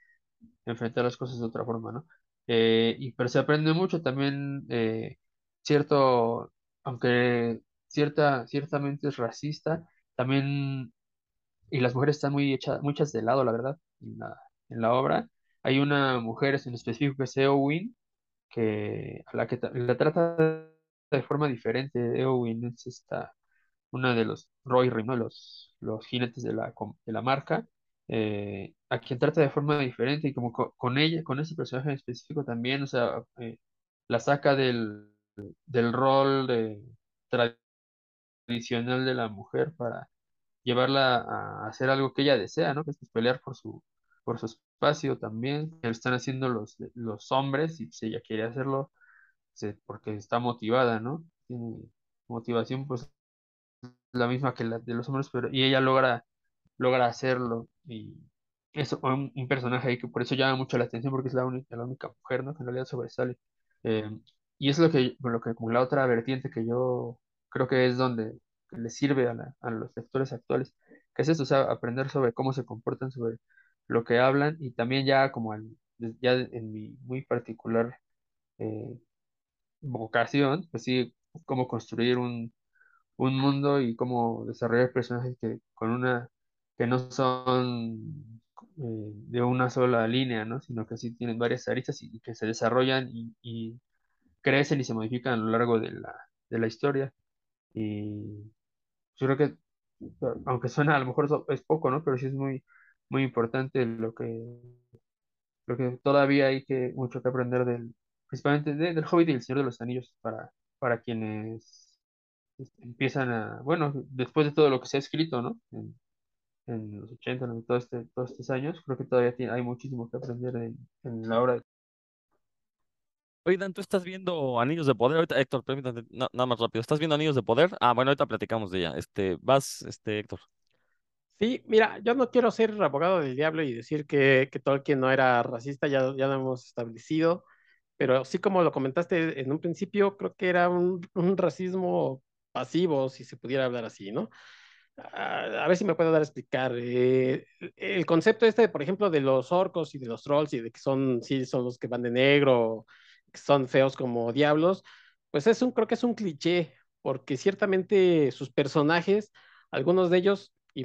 enfrentar las cosas de otra forma, ¿no? Eh, y, pero se aprende mucho también, eh, cierto, aunque cierta, ciertamente es racista. También, y las mujeres están muy hechas, muchas de lado, la verdad, en la, en la obra. Hay una mujer en específico que es Eowyn, que a la que la trata de forma diferente. Eowyn es esta, una de los Roy ¿no? los, los jinetes de la, de la marca, eh, a quien trata de forma diferente y como con, ella, con ese personaje en específico también, o sea, eh, la saca del, del rol de, tradicional de la mujer para llevarla a hacer algo que ella desea, ¿no? Que es pelear por su, por su espacio también, que lo están haciendo los, los hombres y si ella quiere hacerlo porque está motivada, ¿no? Tiene motivación pues la misma que la de los hombres, pero y ella logra, logra hacerlo y es un, un personaje ahí que por eso llama mucho la atención porque es la única, la única mujer, ¿no? Que en realidad sobresale. Eh, y es lo que, lo que como la otra vertiente que yo creo que es donde le sirve a, a los lectores actuales, que es eso, o sea, aprender sobre cómo se comportan, sobre lo que hablan y también ya como ya en mi muy particular eh, vocación, pues sí, cómo construir un, un mundo y cómo desarrollar personajes que con una que no son eh, de una sola línea, ¿no? Sino que sí tienen varias aristas y, que se desarrollan y, y, crecen y se modifican a lo largo de la, de la historia. Y yo creo que, aunque suena a lo mejor es poco, ¿no? Pero sí es muy, muy importante lo que, lo que todavía hay que mucho que aprender del, principalmente del Hobbit y el Señor de los Anillos para, para quienes empiezan a, bueno, después de todo lo que se ha escrito, ¿no? En, en los 80, en todo este, todos estos años, creo que todavía hay muchísimo que aprender en, la obra de Oye, tú estás viendo Anillos de Poder. Ahorita, Héctor, permítame, nada más rápido. ¿Estás viendo Anillos de Poder? Ah, bueno, ahorita platicamos de ella. Este, vas, este, Héctor. Sí, mira, yo no quiero ser abogado del diablo y decir que, que Tolkien no era racista, ya, ya lo hemos establecido, pero sí como lo comentaste en un principio, creo que era un, un racismo pasivo, si se pudiera hablar así, ¿no? A, a ver si me puedo dar a explicar. Eh, el concepto este, por ejemplo, de los orcos y de los trolls y de que son, sí, son los que van de negro, que son feos como diablos, pues es un, creo que es un cliché, porque ciertamente sus personajes, algunos de ellos, y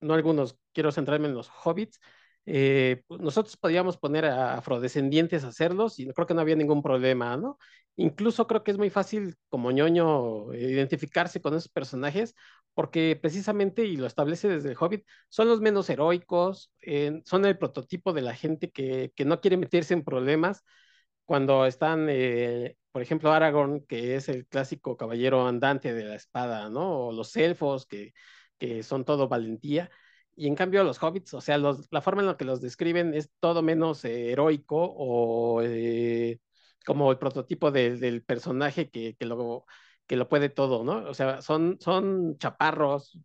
no algunos, quiero centrarme en los hobbits, eh, pues, nosotros podíamos poner a afrodescendientes a hacerlos y creo que no había ningún problema, ¿no? Incluso creo que es muy fácil como ñoño identificarse con esos personajes porque precisamente, y lo establece desde el Hobbit, son los menos heroicos, eh, son el prototipo de la gente que, que no quiere meterse en problemas, cuando están, eh, por ejemplo, Aragorn, que es el clásico caballero andante de la espada, ¿no? O los elfos, que, que son todo valentía. Y en cambio los hobbits, o sea, los, la forma en la que los describen es todo menos eh, heroico o eh, como el prototipo del personaje que, que, lo, que lo puede todo, ¿no? O sea, son, son chaparros,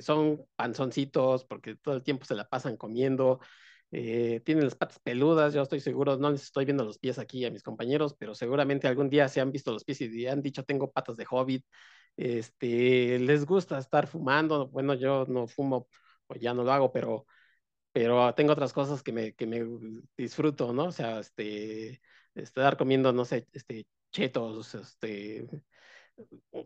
son panzoncitos porque todo el tiempo se la pasan comiendo, eh, tienen las patas peludas, yo estoy seguro, no les estoy viendo los pies aquí a mis compañeros, pero seguramente algún día se han visto los pies y han dicho tengo patas de hobbit. Este, les gusta estar fumando, bueno, yo no fumo, pues ya no lo hago, pero, pero tengo otras cosas que me, que me disfruto, ¿no? O sea, este, estar comiendo, no sé, este, chetos, este,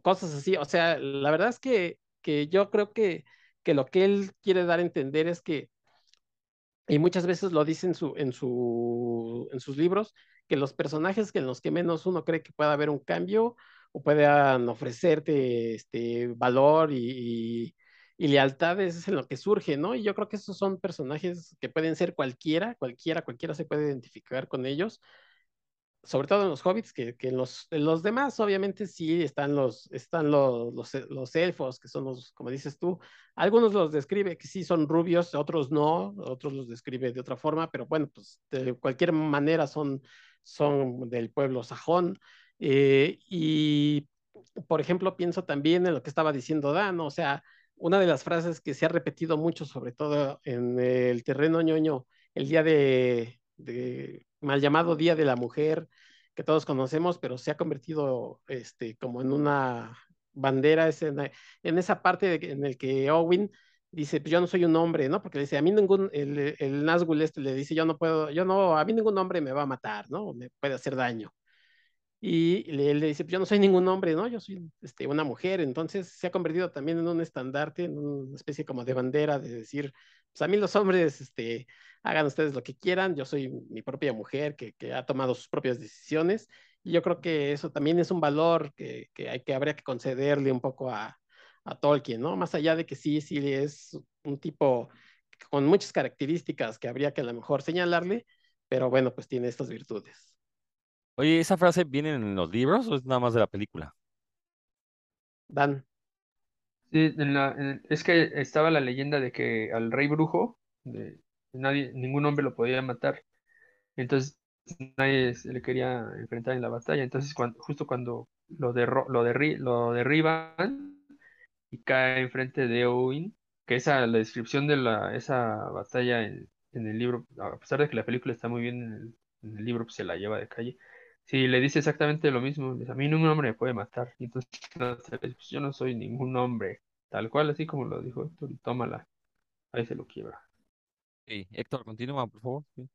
cosas así. O sea, la verdad es que, que yo creo que, que lo que él quiere dar a entender es que y muchas veces lo dice en, su, en, su, en sus libros, que los personajes que en los que menos uno cree que pueda haber un cambio o puedan ofrecerte este valor y, y, lealtades es en lo que surge, ¿no? Y yo creo que esos son personajes que pueden ser cualquiera, cualquiera, cualquiera se puede identificar con ellos sobre todo en los hobbits, que, que los, los demás obviamente sí están los, están los, los, los, elfos, que son los, como dices tú, algunos los describe que sí son rubios, otros no, otros los describe de otra forma, pero bueno, pues de cualquier manera son, son del pueblo sajón. Eh, y, por ejemplo, pienso también en lo que estaba diciendo Dan, o sea, una de las frases que se ha repetido mucho, sobre todo en el terreno ñoño, el día de, de mal llamado Día de la Mujer, que todos conocemos, pero se ha convertido este, como en una bandera en, esa parte en el que Owen dice, pues yo no soy un hombre, ¿no? Porque le dice, a mí ningún, el, el Nazgûl este le dice, yo no puedo, yo no, a mí ningún hombre me va a matar, ¿no? Me puede hacer daño. Y él le dice, "Pues yo no soy ningún hombre, ¿no? Yo soy este, una mujer, entonces se ha convertido también en un estandarte, en una especie como de bandera de decir, pues a mí los hombres, este, hagan ustedes lo que quieran, yo soy mi propia mujer que, que ha tomado sus propias decisiones, y yo creo que eso también es un valor que, que, hay, que habría que concederle un poco a, a Tolkien, ¿no? Más allá de que sí, sí es un tipo con muchas características que habría que a lo mejor señalarle, pero bueno, pues tiene estas virtudes. Oye, ¿esa frase viene en los libros o es nada más de la película? Dan. Sí, en la, en- es que estaba la leyenda de que al rey brujo, de, nadie, ningún hombre lo podía matar. Entonces nadie se le quería enfrentar en la batalla. Entonces cuando, justo cuando lo, derro- lo, derri- lo derriban y cae enfrente de Eowyn, que esa, la descripción de la, esa batalla en, en el libro, a pesar de que la película está muy bien en el, en el libro, pues se la lleva de calle. Sí, le dice exactamente lo mismo. dice, a mí ningún hombre me puede matar. Y entonces pues, yo no soy ningún hombre. Tal cual, así como lo dijo Héctor, y tómala. Ahí se lo quiebra. Sí, Héctor, continúa, por favor. Sí.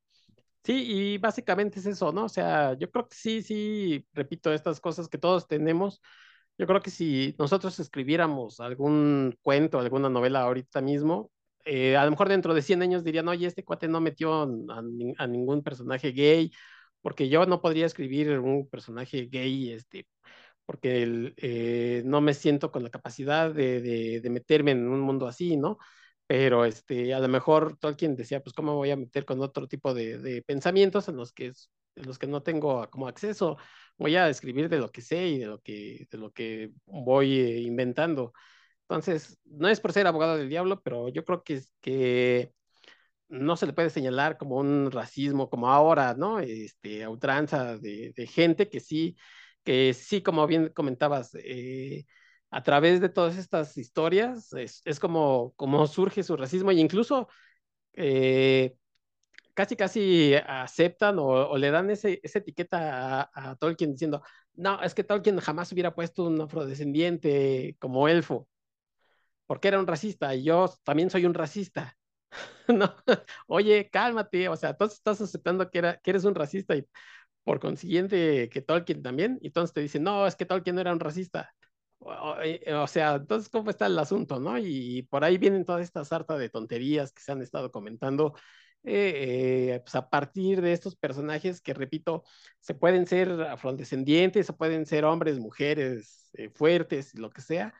Sí, y básicamente es eso, ¿no? O sea, yo creo que sí, sí, repito, estas cosas que todos tenemos, yo creo que si nosotros escribiéramos algún cuento, alguna novela ahorita mismo, eh, a lo mejor dentro de 100 años dirían, oye, este cuate no metió a, ni- a ningún personaje gay, porque yo no podría escribir un personaje gay, este, porque el, eh, no me siento con la capacidad de, de, de meterme en un mundo así, ¿no? pero este, a lo mejor Tolkien decía, pues cómo voy a meter con otro tipo de, de pensamientos en los que es, en los que no tengo como acceso, voy a escribir de lo que sé y de lo que, de lo que voy eh, inventando. Entonces, no es por ser abogado del diablo, pero yo creo que, que no se le puede señalar como un racismo como ahora, ¿no? Este, a ultranza de, gente que sí, que sí, como bien comentabas, eh, a través de todas estas historias es, es como, como surge su racismo e incluso eh, casi casi aceptan o, o le dan ese, esa etiqueta a, a, Tolkien diciendo, no, es que Tolkien jamás hubiera puesto un afrodescendiente como elfo, porque era un racista y yo también soy un racista. no, oye, cálmate, o sea, tú estás aceptando que, era, eres un racista y por consiguiente que Tolkien también, y entonces te dicen, no, es que Tolkien no era un racista. O, o, sea, entonces, ¿cómo está el asunto, no? Y por ahí vienen todas estas sarta de tonterías que se han estado comentando, eh, eh, pues a partir de estos personajes que, repito, se pueden ser afrodescendientes, se pueden ser hombres, mujeres, eh, fuertes, lo que sea,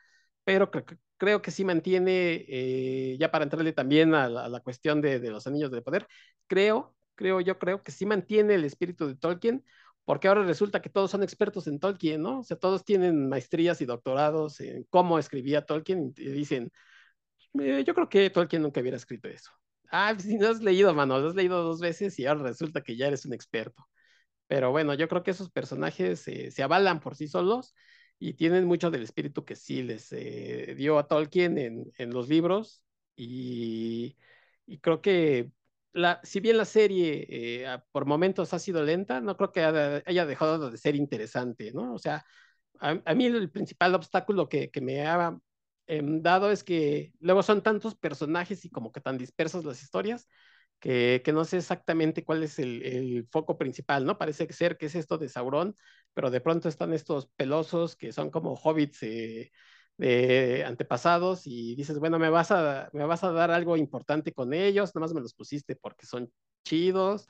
pero creo, creo que sí mantiene, eh, ya para entrarle también a la, a la cuestión de, de, los anillos de poder, creo, creo, yo creo que sí mantiene el espíritu de Tolkien, porque ahora resulta que todos son expertos en Tolkien, ¿no? O sea, todos tienen maestrías y doctorados en cómo escribía Tolkien y dicen, eh, yo creo que Tolkien nunca hubiera escrito eso. Ah, pues si no has leído, mano, lo has leído dos veces y ahora resulta que ya eres un experto. Pero bueno, yo creo que esos personajes eh, se avalan por sí solos y tienen mucho del espíritu que sí les eh, dio a Tolkien en, en los libros y, y, creo que la, si bien la serie eh, por momentos ha sido lenta, no creo que haya, dejado de ser interesante, ¿no? O sea, a, a mí el principal obstáculo que, que me ha eh, dado es que luego son tantos personajes y como que tan dispersas las historias que, que no sé exactamente cuál es el, el, foco principal, ¿no? Parece ser que es esto de Sauron, pero de pronto están estos pelosos que son como hobbits de antepasados y dices, bueno, me vas, a, me vas a dar algo importante con ellos, nada más me los pusiste porque son chidos,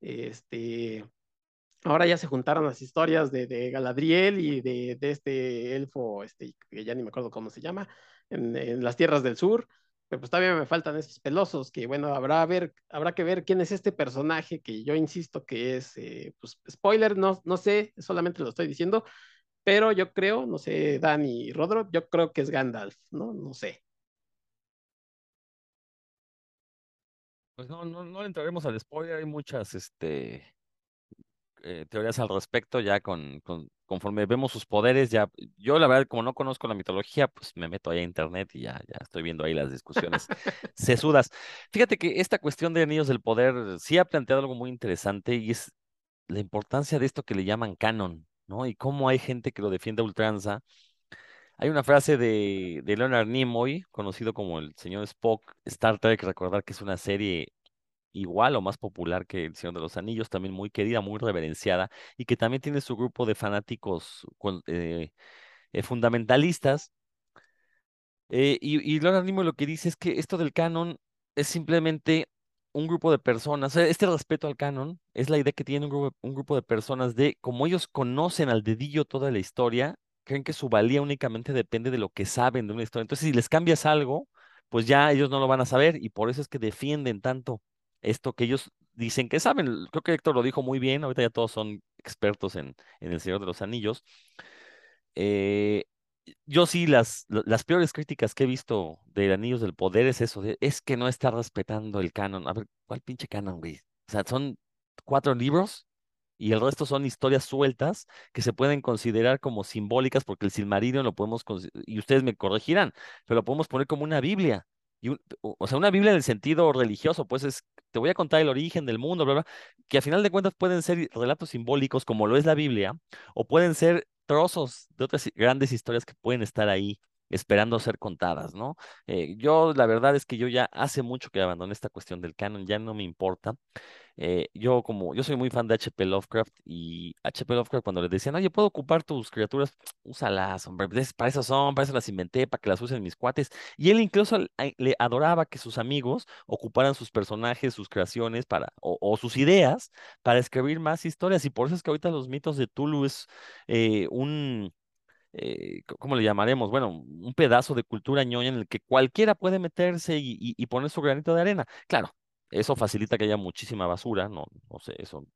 este... Ahora ya se juntaron las historias de, de Galadriel y de, este elfo, este, que ya ni me acuerdo cómo se llama, en las tierras del sur, pues todavía me faltan esos pelosos, que bueno, habrá, ver, habrá que ver quién es este personaje que yo insisto que es, eh, pues spoiler, no, no sé, solamente lo estoy diciendo, pero yo creo, no sé, Dani Rodro, yo creo que es Gandalf, ¿no? No sé. Pues no, no, no entraremos al spoiler, hay muchas, este, eh, teorías al respecto, ya con, con, conforme vemos sus poderes, ya, yo la verdad, como no conozco la mitología, pues me meto ahí a internet y ya, ya estoy viendo ahí las discusiones sesudas. Fíjate que esta cuestión de anillos del poder sí ha planteado algo muy interesante y es la importancia de esto que le llaman canon, ¿no? Y cómo hay gente que lo defiende a ultranza. Hay una frase de, de Leonard Nimoy, conocido como el señor Spock, Star Trek, recordar que es una serie igual o más popular que El Señor de los Anillos, también muy querida, muy reverenciada, y que también tiene su grupo de fanáticos eh, eh, fundamentalistas. Eh, y, y Lord Nimoy lo que dice es que esto del canon es simplemente un grupo de personas, este respeto al canon es la idea que tiene un grupo, un grupo de personas de, como ellos conocen al dedillo toda la historia, creen que su valía únicamente depende de lo que saben de una historia. Entonces, si les cambias algo, pues ya ellos no lo van a saber y por eso es que defienden tanto esto que ellos dicen que saben. Creo que Héctor lo dijo muy bien, ahorita ya todos son expertos en, en El Señor de los Anillos. Eh, yo sí, las, las peores críticas que he visto de Anillos del Poder es eso, es que no está respetando el canon. A ver, ¿cuál pinche canon, güey? O sea, son cuatro libros y el resto son historias sueltas que se pueden considerar como simbólicas porque el Silmarillion lo podemos, y ustedes me corregirán, pero lo podemos poner como una Biblia. Y o sea, una Biblia en el sentido religioso, pues es, te voy a contar el origen del mundo, bla, bla, que a final de cuentas pueden ser relatos simbólicos como lo es la Biblia, o pueden ser trozos de otras grandes historias que pueden estar ahí esperando ser contadas, ¿no? Eh, yo la verdad es que yo ya hace mucho que abandoné esta cuestión del canon, ya no me importa. Eh, yo como, yo soy muy fan de H.P. Lovecraft y H.P. Lovecraft cuando le decían, oye, ¿puedo ocupar tus criaturas? Úsalas, hombre, para eso son, para eso las inventé, para que las usen mis cuates. Y él incluso le adoraba que sus amigos ocuparan sus personajes, sus creaciones para, o, sus ideas para escribir más historias. Y por eso es que ahorita los mitos de Tulu es eh, un eh, ¿cómo le llamaremos? Bueno, un pedazo de cultura ñoña en el que cualquiera puede meterse y, poner su granito de arena. Claro, eso facilita que haya muchísima basura, no, sé, eso,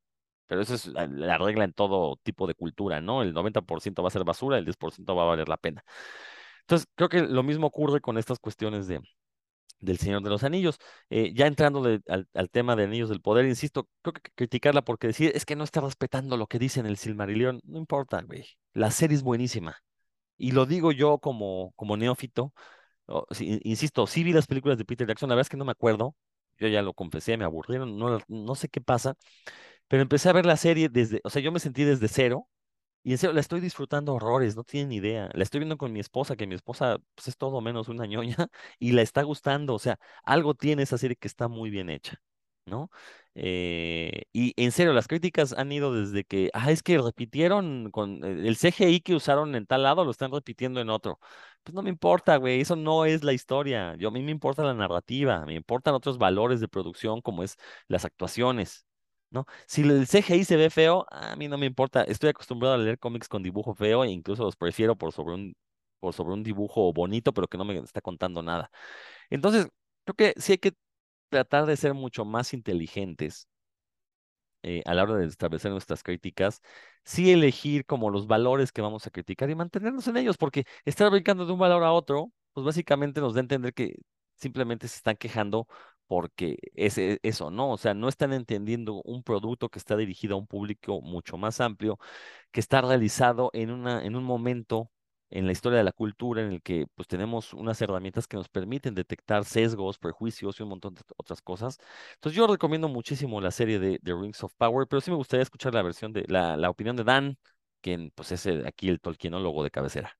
pero eso es la, regla en todo tipo de cultura, ¿no? El 90% va a ser basura, el 10% va a valer la pena. Entonces, creo que lo mismo ocurre con estas cuestiones de, del Señor de los Anillos. Eh, ya entrando al, tema de Anillos del Poder, insisto, creo que criticarla porque decir es que no está respetando lo que dice en el Silmarillion, no importa, güey. La serie es buenísima. Y lo digo yo como, como neófito, insisto, sí vi las películas de Peter Jackson, la verdad es que no me acuerdo, yo ya lo confesé, me aburrieron, no, no sé qué pasa, pero empecé a ver la serie desde, o sea, yo me sentí desde cero, y en serio, la estoy disfrutando horrores, no tienen idea. La estoy viendo con mi esposa, que mi esposa pues, es todo menos una ñoña, y la está gustando, o sea, algo tiene esa serie que está muy bien hecha. ¿No? Eh, y en serio, las críticas han ido desde que, ah, es que repitieron con eh, el CGI que usaron en tal lado, lo están repitiendo en otro. Pues no me importa, güey, eso no es la historia. Yo a mí me importa la narrativa, me importan otros valores de producción como es las actuaciones, ¿no? Si el CGI se ve feo, a mí no me importa. Estoy acostumbrado a leer cómics con dibujo feo e incluso los prefiero por sobre un, por sobre un dibujo bonito, pero que no me está contando nada. Entonces, creo que sí hay que tratar de ser mucho más inteligentes eh, a la hora de establecer nuestras críticas, sí elegir como los valores que vamos a criticar y mantenernos en ellos, porque estar brincando de un valor a otro, pues básicamente nos da a entender que simplemente se están quejando porque es e, eso, ¿no? O sea, no están entendiendo un producto que está dirigido a un público mucho más amplio, que está realizado en, una, en un momento en la historia de la cultura en el que pues tenemos unas herramientas que nos permiten detectar sesgos, prejuicios y un montón de otras cosas. Entonces yo recomiendo muchísimo la serie de, The Rings of Power, pero sí me gustaría escuchar la versión de la, la opinión de Dan, quien pues es aquí el tolkienólogo de cabecera.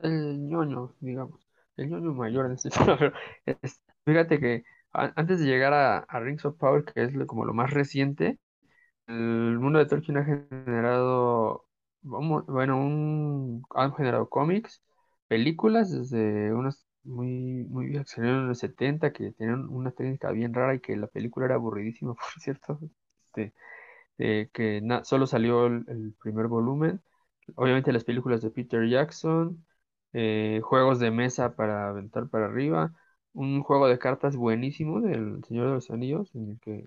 El ñoño, digamos, el ñoño mayor en este Fíjate que antes de llegar a, Rings of Power, que es como lo más reciente, el mundo de Tolkien ha generado bueno, un, han generado cómics, películas, desde unas muy, muy viejas salieron en los 70, que tenían una técnica bien rara y que la película era aburridísima, por cierto, este, eh, que solo salió el, primer volumen. Obviamente las películas de Peter Jackson, eh, juegos de mesa para aventar para arriba, un juego de cartas buenísimo del Señor de los Anillos, en el que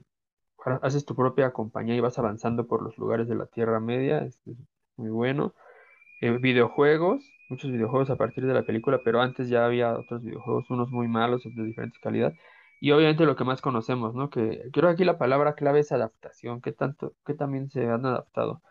haces tu propia compañía y vas avanzando por los lugares de la Tierra Media. Este, muy bueno. Eh, videojuegos, muchos videojuegos a partir de la película, pero antes ya había otros videojuegos, unos muy malos, de diferentes calidad. Y obviamente lo que más conocemos, ¿no? Que creo que aquí la palabra clave es adaptación, ¿qué tanto, qué también se han adaptado?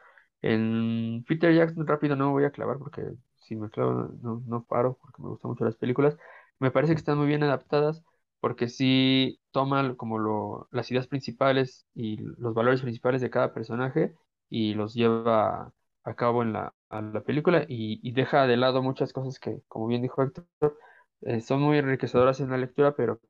En Peter Jackson, rápido no me voy a clavar porque si me clavo no, no paro porque me gustan mucho las películas. Me parece que están muy bien adaptadas porque sí toman como lo, las ideas principales y los valores principales de cada personaje y los lleva a cabo en la, la película y, deja de lado muchas cosas que, como bien dijo Héctor, eh, son muy enriquecedoras en la lectura, pero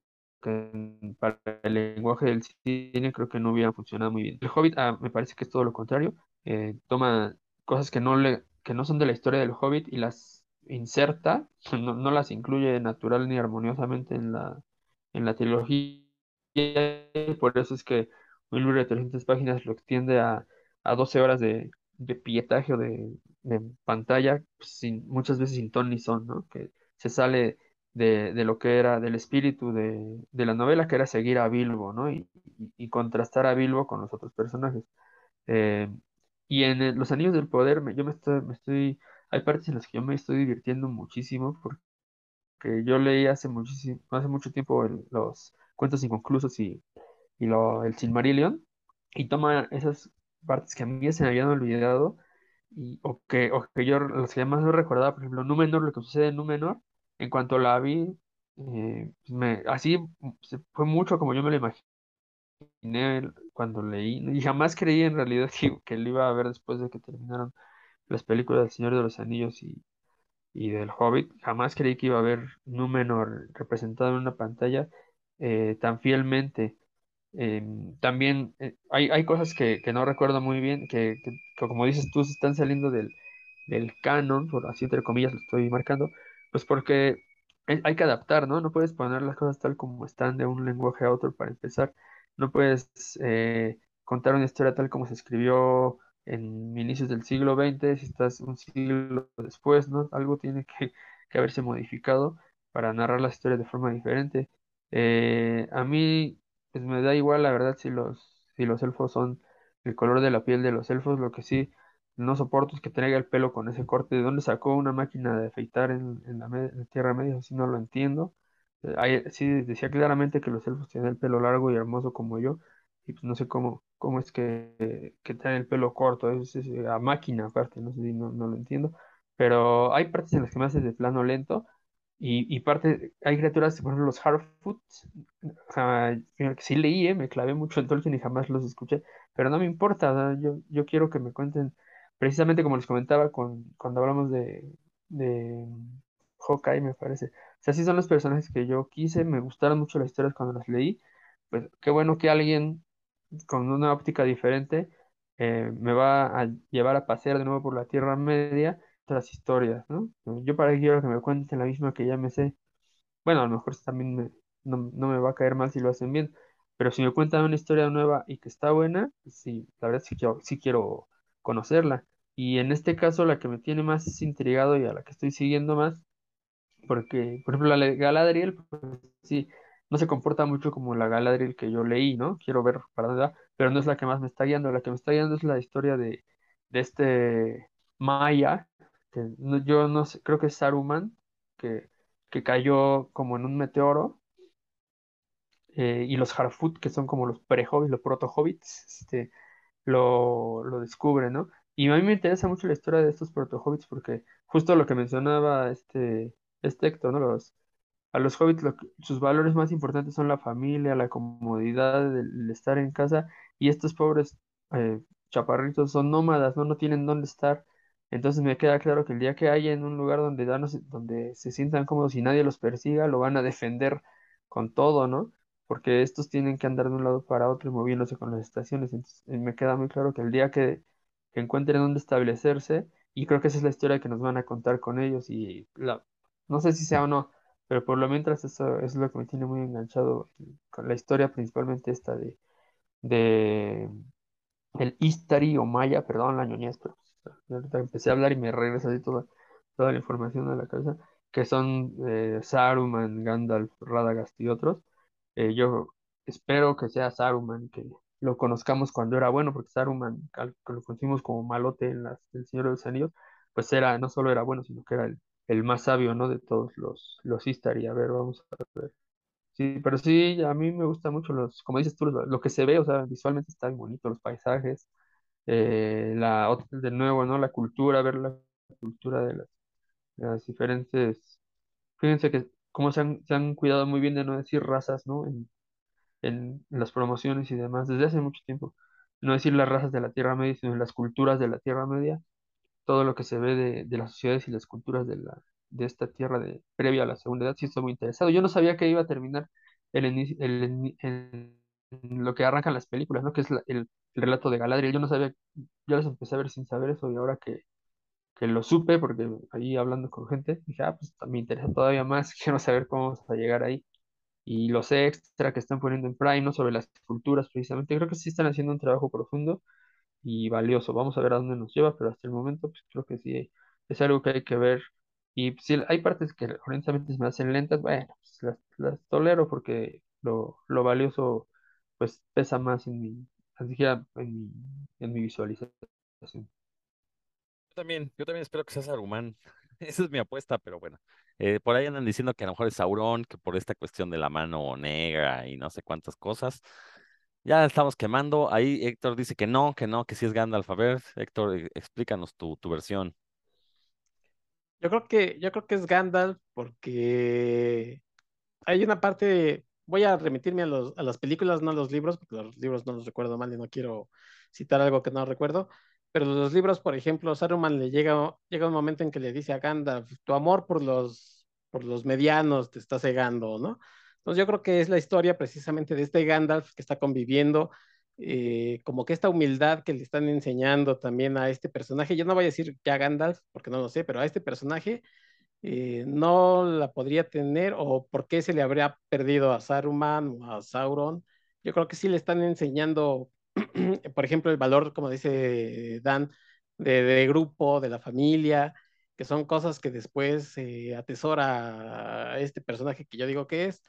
que para el lenguaje del cine creo que no hubieran funcionado muy bien. El Hobbit ah, me parece que es todo lo contrario, eh, toma cosas que no, le, que no son de la historia del Hobbit y las inserta, no, no las incluye natural ni armoniosamente en la, en la trilogía, por eso es que un libro de 300 páginas lo extiende a, a 12 horas de, de pietaje o de, de pantalla, pues, muchas veces sin ton ni son, ¿no? Que se sale de, de lo que era del espíritu de, de la novela, que era seguir a Bilbo, ¿no? Y, y- contrastar a Bilbo con los otros personajes. Eh, y en Los Anillos del Poder, me- yo me estoy, me estoy, hay partes en las que yo me estoy divirtiendo muchísimo porque yo leí hace muchísimo, hace mucho tiempo los cuentos inconclusos y, y lo, el Silmarillion y toma esas partes que a mí se me habían olvidado y, o que, o que yo las que más no recordaba, por ejemplo, Númenor, lo que sucede en Númenor, en cuanto la vi, eh, pues me, así fue mucho como yo me lo imaginé cuando leí, y jamás creí en realidad que, que lo iba a ver después de que terminaron las películas del Señor de los Anillos y, y del Hobbit, jamás creí que iba a ver Númenor representado en una pantalla eh, tan fielmente. Em, también eh, hay, hay cosas que, que no recuerdo muy bien, que, que- como dices tú, se están saliendo del, del canon, por así entre comillas lo estoy marcando, pues porque hay, que adaptar, ¿no? No puedes poner las cosas tal como están de un lenguaje a otro para empezar. No puedes eh, contar una historia tal como se escribió en inicios del siglo XX, si estás un siglo después, ¿no? Algo tiene que, que haberse modificado para narrar la historia de forma diferente. Eh, a mí pues me da igual, la verdad, si los, si los elfos son el color de la piel de los elfos, lo que sí no soporto es que traiga el pelo con ese corte. ¿De dónde sacó una máquina de afeitar en, en la, Tierra Media? Así no lo entiendo. Eh, ahí sí decía claramente que los elfos tienen el pelo largo y hermoso como yo, y pues no sé cómo, cómo es que, que traen el pelo corto, es, es a máquina aparte, no sé si no, no lo entiendo. Pero hay partes en las que me hace de plano lento. Y, y parte, hay criaturas, por ejemplo, los Harfoots, o sea, que sí leí, eh, me clavé mucho en Tolkien y jamás los escuché, pero no me importa, yo, yo quiero que me cuenten, precisamente como les comentaba con, cuando hablamos de, de Hawkeye, me parece. O sea, sí son los personajes que yo quise, me gustaron mucho las historias cuando las leí, pues qué bueno que alguien con una óptica diferente eh, me va a llevar a pasear de nuevo por la Tierra Media otras historias, ¿no? Yo para qué quiero que me cuenten la misma que ya me sé. Bueno, a lo mejor también me- no, no me va a caer mal si lo hacen bien, pero si me cuentan una historia nueva y que está buena, sí, la verdad sí quiero, sí quiero conocerla. Y en este caso, la que me tiene más intrigado y a la que estoy siguiendo más, porque, por ejemplo, la de Galadriel, pues sí, no se comporta mucho como la Galadriel que yo leí, ¿no? Quiero ver para dónde va, pero no es la que más me está guiando. La que me está guiando es la historia de, de este Maya, no- yo no sé, creo que es Saruman, que, que cayó como en un meteoro, eh, y los Harfoot, que son como los pre-hobbits, los proto-hobbits, este, lo, lo descubre, ¿no? Y a mí me interesa mucho la historia de estos proto-hobbits porque justo lo que mencionaba este, este a los hobbits lo sus valores más importantes son la familia, la comodidad, el estar en casa, y estos pobres eh, chaparritos son nómadas, ¿no? No tienen dónde estar. Entonces me queda claro que el día que haya en un lugar donde, dan- donde se sientan cómodos y nadie los persiga, lo van a defender con todo, ¿no? Porque estos tienen que andar de un lado para otro y moviéndose con las estaciones. Entonces eh, me queda muy claro que el día que, encuentren dónde establecerse, y creo que esa es la historia que nos van a contar con ellos, y la, no sé si sea o no. Pero por lo mientras eso es lo que me tiene muy enganchado con la historia, principalmente esta de, el Istari o Maya, perdón, la ñoñez, pero ahorita empecé a hablar y me regresa así toda, toda la información a la cabeza, que son eh, Saruman, Gandalf, Radagast y otros. Eh, yo espero que sea Saruman, que lo conozcamos cuando era bueno, porque Saruman, que lo conocimos como malote en las, El Señor de los Anillos, pues era, no solo era bueno, sino que era el, el más sabio, ¿no? De todos los, los Istari. A ver, vamos a ver. Sí, pero sí, a mí me gusta mucho los, como dices tú, lo, lo que se ve, o sea, visualmente está bien bonito, los paisajes, eh, la, ot- de nuevo, ¿no? La cultura, ver la cultura de las, de las diferentes, fíjense que cómo se han, se han cuidado muy bien de no decir razas, ¿no? En, en, las promociones y demás, desde hace mucho tiempo. No decir las razas de la Tierra Media, sino las culturas de la Tierra Media, todo lo que se ve de, de las sociedades y las culturas de la, de esta tierra de, previa a la Segunda Edad, sí estoy muy interesado. Yo no sabía que iba a terminar el, el en lo que arrancan las películas, ¿no? Que es el, el relato de Galadriel. Yo no sabía, yo los empecé a ver sin saber eso y ahora que, que lo supe, porque ahí hablando con gente, dije, ah, pues me interesa todavía más, quiero saber cómo vamos a llegar ahí. Y los extra que están poniendo en Prime, ¿no? Sobre las culturas precisamente, creo que sí están haciendo un trabajo profundo y valioso. Vamos a ver a dónde nos lleva, pero hasta el momento pues creo que sí es algo que hay que ver. Y pues, si hay partes que honestamente me hacen lentas, bueno, pues las, las tolero porque lo, lo valioso pues pesa más en mi, en mi, en mi visualización. Yo también, yo también espero que sea Saruman. Esa es mi apuesta, pero bueno. Eh, por ahí andan diciendo que a lo mejor es Sauron, que por esta cuestión de la mano negra y no sé cuántas cosas. Ya estamos quemando. Ahí Héctor dice que no, que no, que sí es Gandalf. A ver, Héctor, eh, explícanos tu, tu versión. Yo creo que, yo creo que es Gandalf porque hay una parte, voy a remitirme a, los, a las películas, no a los libros, porque los libros no los recuerdo mal y no quiero citar algo que no recuerdo, pero los libros, por ejemplo, Saruman le llega, llega un momento en que le dice a Gandalf, tu amor por los, por los medianos te está cegando, ¿no? Entonces yo creo que es la historia precisamente de este Gandalf que está conviviendo, eh, como que esta humildad que le están enseñando también a este personaje, yo no voy a decir ya Gandalf, porque no lo sé, pero a este personaje eh, no la podría tener o por qué se le habría perdido a Saruman o a Sauron. Yo creo que sí le están enseñando, por ejemplo, el valor, como dice Dan, de, grupo, de la familia, que son cosas que después eh, atesora este personaje que yo digo que es,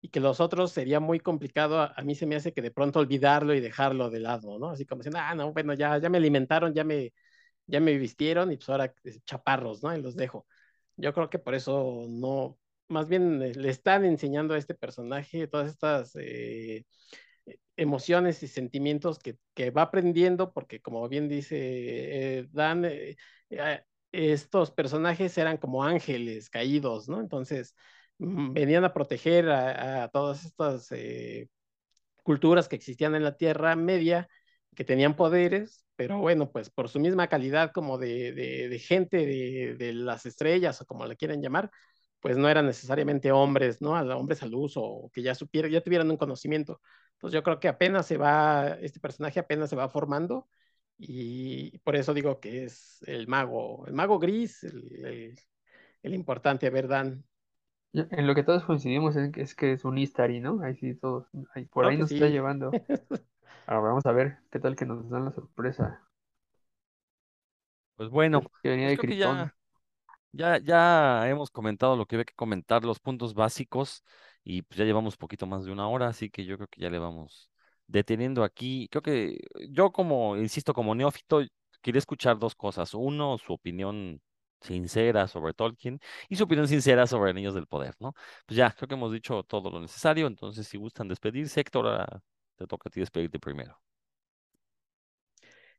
y que los otros sería muy complicado. A, a, mí se me hace que de pronto olvidarlo y dejarlo de lado, ¿no? Así como diciendo, ah, no, bueno, ya, ya me alimentaron, ya me, ya me vistieron y pues ahora chaparros, ¿no? Y los dejo. Yo creo que por eso no, más bien eh, le están enseñando a este personaje todas estas eh, emociones y sentimientos que, que, va aprendiendo, porque como bien dice eh, Dan, estos personajes eran como ángeles caídos, ¿no? Entonces mm, venían a proteger a, todas estas culturas que existían en la Tierra Media, que tenían poderes, pero bueno, pues por su misma calidad como de, de, de gente de, de, las estrellas o como le quieran llamar, pues no eran necesariamente hombres, ¿no? Hombres al uso o que ya supieran, ya tuvieran un conocimiento. Entonces yo creo que apenas se va, este personaje apenas se va formando y por eso digo que es el mago, el mago gris, el, el, el importante, ¿verdad? En lo que todos coincidimos es que es, que es un Istari, ¿no? Ahí sí, todos, ahí, por ahí nos sí. está llevando. Ahora vamos a ver qué tal que nos dan la sorpresa. Pues bueno, que venía pues de creo que ya, ya, ya hemos comentado lo que había que comentar, los puntos básicos, y pues ya llevamos poquito más de una hora, así que yo creo que ya le vamos deteniendo aquí. Creo que yo como, insisto, como neófito, quería escuchar dos cosas. Uno, su opinión sincera sobre Tolkien y su opinión sincera sobre Niños del Poder, ¿no? Pues ya, creo que hemos dicho todo lo necesario, entonces si gustan despedirse, Héctor, ahora te toca a ti despedirte primero.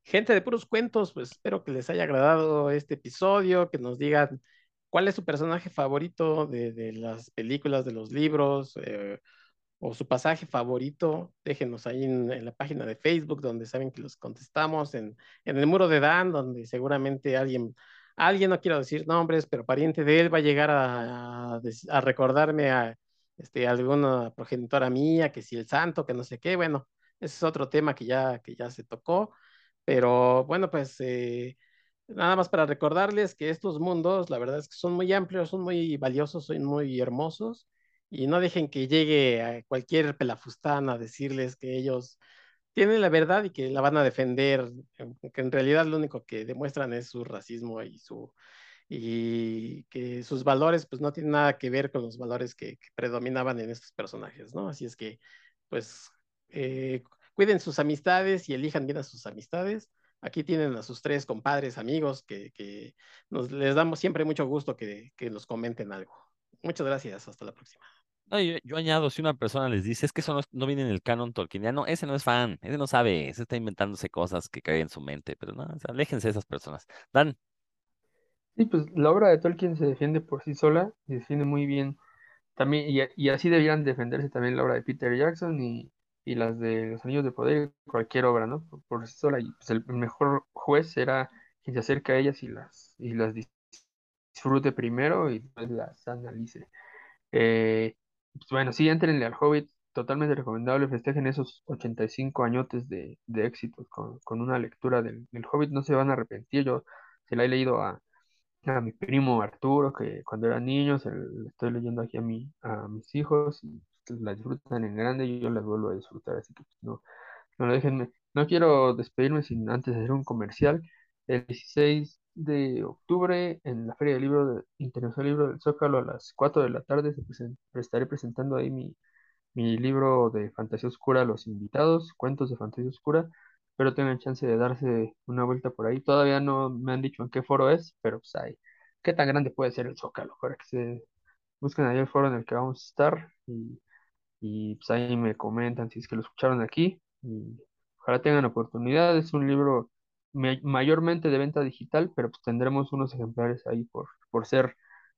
Gente de puros cuentos, pues espero que les haya agradado este episodio, que nos digan cuál es su personaje favorito de, las películas, de los libros, eh, o su pasaje favorito, déjenos ahí en, la página de Facebook, donde saben que los contestamos, en, en el muro de Dan, donde seguramente alguien alguien, no quiero decir nombres, pero pariente de él va a llegar a, a recordarme a este, alguna progenitora mía, que si el santo, que no sé qué, bueno, ese es otro tema que ya, que ya se tocó, pero bueno, pues eh, nada más para recordarles que estos mundos, la verdad es que son muy amplios, son muy valiosos, son muy hermosos, y no dejen que llegue a cualquier pelafustán a decirles que ellos tienen la verdad y que la van a defender, que en realidad lo único que demuestran es su racismo y su y que sus valores pues no tienen nada que ver con los valores que, que predominaban en estos personajes, ¿no? Así es que pues eh, cuiden sus amistades y elijan bien a sus amistades. Aquí tienen a sus tres compadres, amigos, que, que nos, les damos siempre mucho gusto que, que nos comenten algo. Muchas gracias, hasta la próxima. No, yo, yo, añado, si una persona les dice, es que eso no, no, viene en el canon tolkieniano, ese no es fan, ese no sabe, ese está inventándose cosas que caen en su mente, pero no, o sea, aléjense de esas personas. Dan. Sí, pues la obra de Tolkien se defiende por sí sola, se defiende muy bien. También, y, y así deberían defenderse también la obra de Peter Jackson y, y las de Los Anillos de Poder, cualquier obra, ¿no? Por, sí sola. Y pues el mejor juez será quien se acerca a ellas y las, y las disfrute primero y después las analice. Eh, Pues bueno, sí, entrenle al Hobbit, totalmente recomendable, festejen esos 85 añotes de, de éxitos con, con una lectura del, del Hobbit, no se van a arrepentir, yo se la he leído a, a mi primo Arturo, que cuando era niño, se le estoy leyendo aquí a, mi, a mis hijos, y la disfrutan en grande yo las vuelvo a disfrutar, así que pues, no, no lo déjenme. No quiero despedirme sin antes hacer un comercial. El 16 de octubre en la Feria del Libro de, Internacional Libro del Zócalo a las 4 de la tarde estaré presentando ahí mi, mi libro de fantasía oscura a los invitados, cuentos de fantasía oscura. Espero tengan chance de darse una vuelta por ahí. Todavía no me han dicho en qué foro es, pero pues ahí. ¿Qué tan grande puede ser el Zócalo? Para que se busquen ahí el foro en el que vamos a estar y, y pues ahí me comentan si es que lo escucharon aquí. Y ojalá tengan oportunidad. Es un libro me- mayormente de venta digital, pero pues tendremos unos ejemplares ahí por, por ser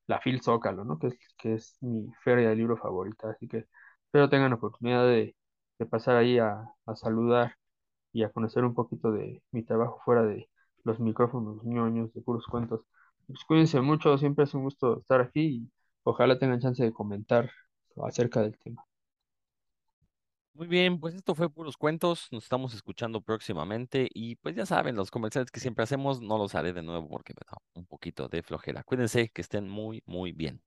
la FIL Zócalo, ¿no? Que es, que es mi feria de libro favorita. Así que espero tengan oportunidad de, de pasar ahí a, a saludar y a conocer un poquito de mi trabajo fuera de los micrófonos ñoños de puros cuentos. Pues cuídense mucho, siempre es un gusto estar aquí y ojalá tengan chance de comentar acerca del tema. Muy bien, pues esto fue Puros Cuentos, nos estamos escuchando próximamente y pues ya saben, los comerciales que siempre hacemos no los haré de nuevo porque me da un poquito de flojera. Cuídense, que estén muy, muy bien.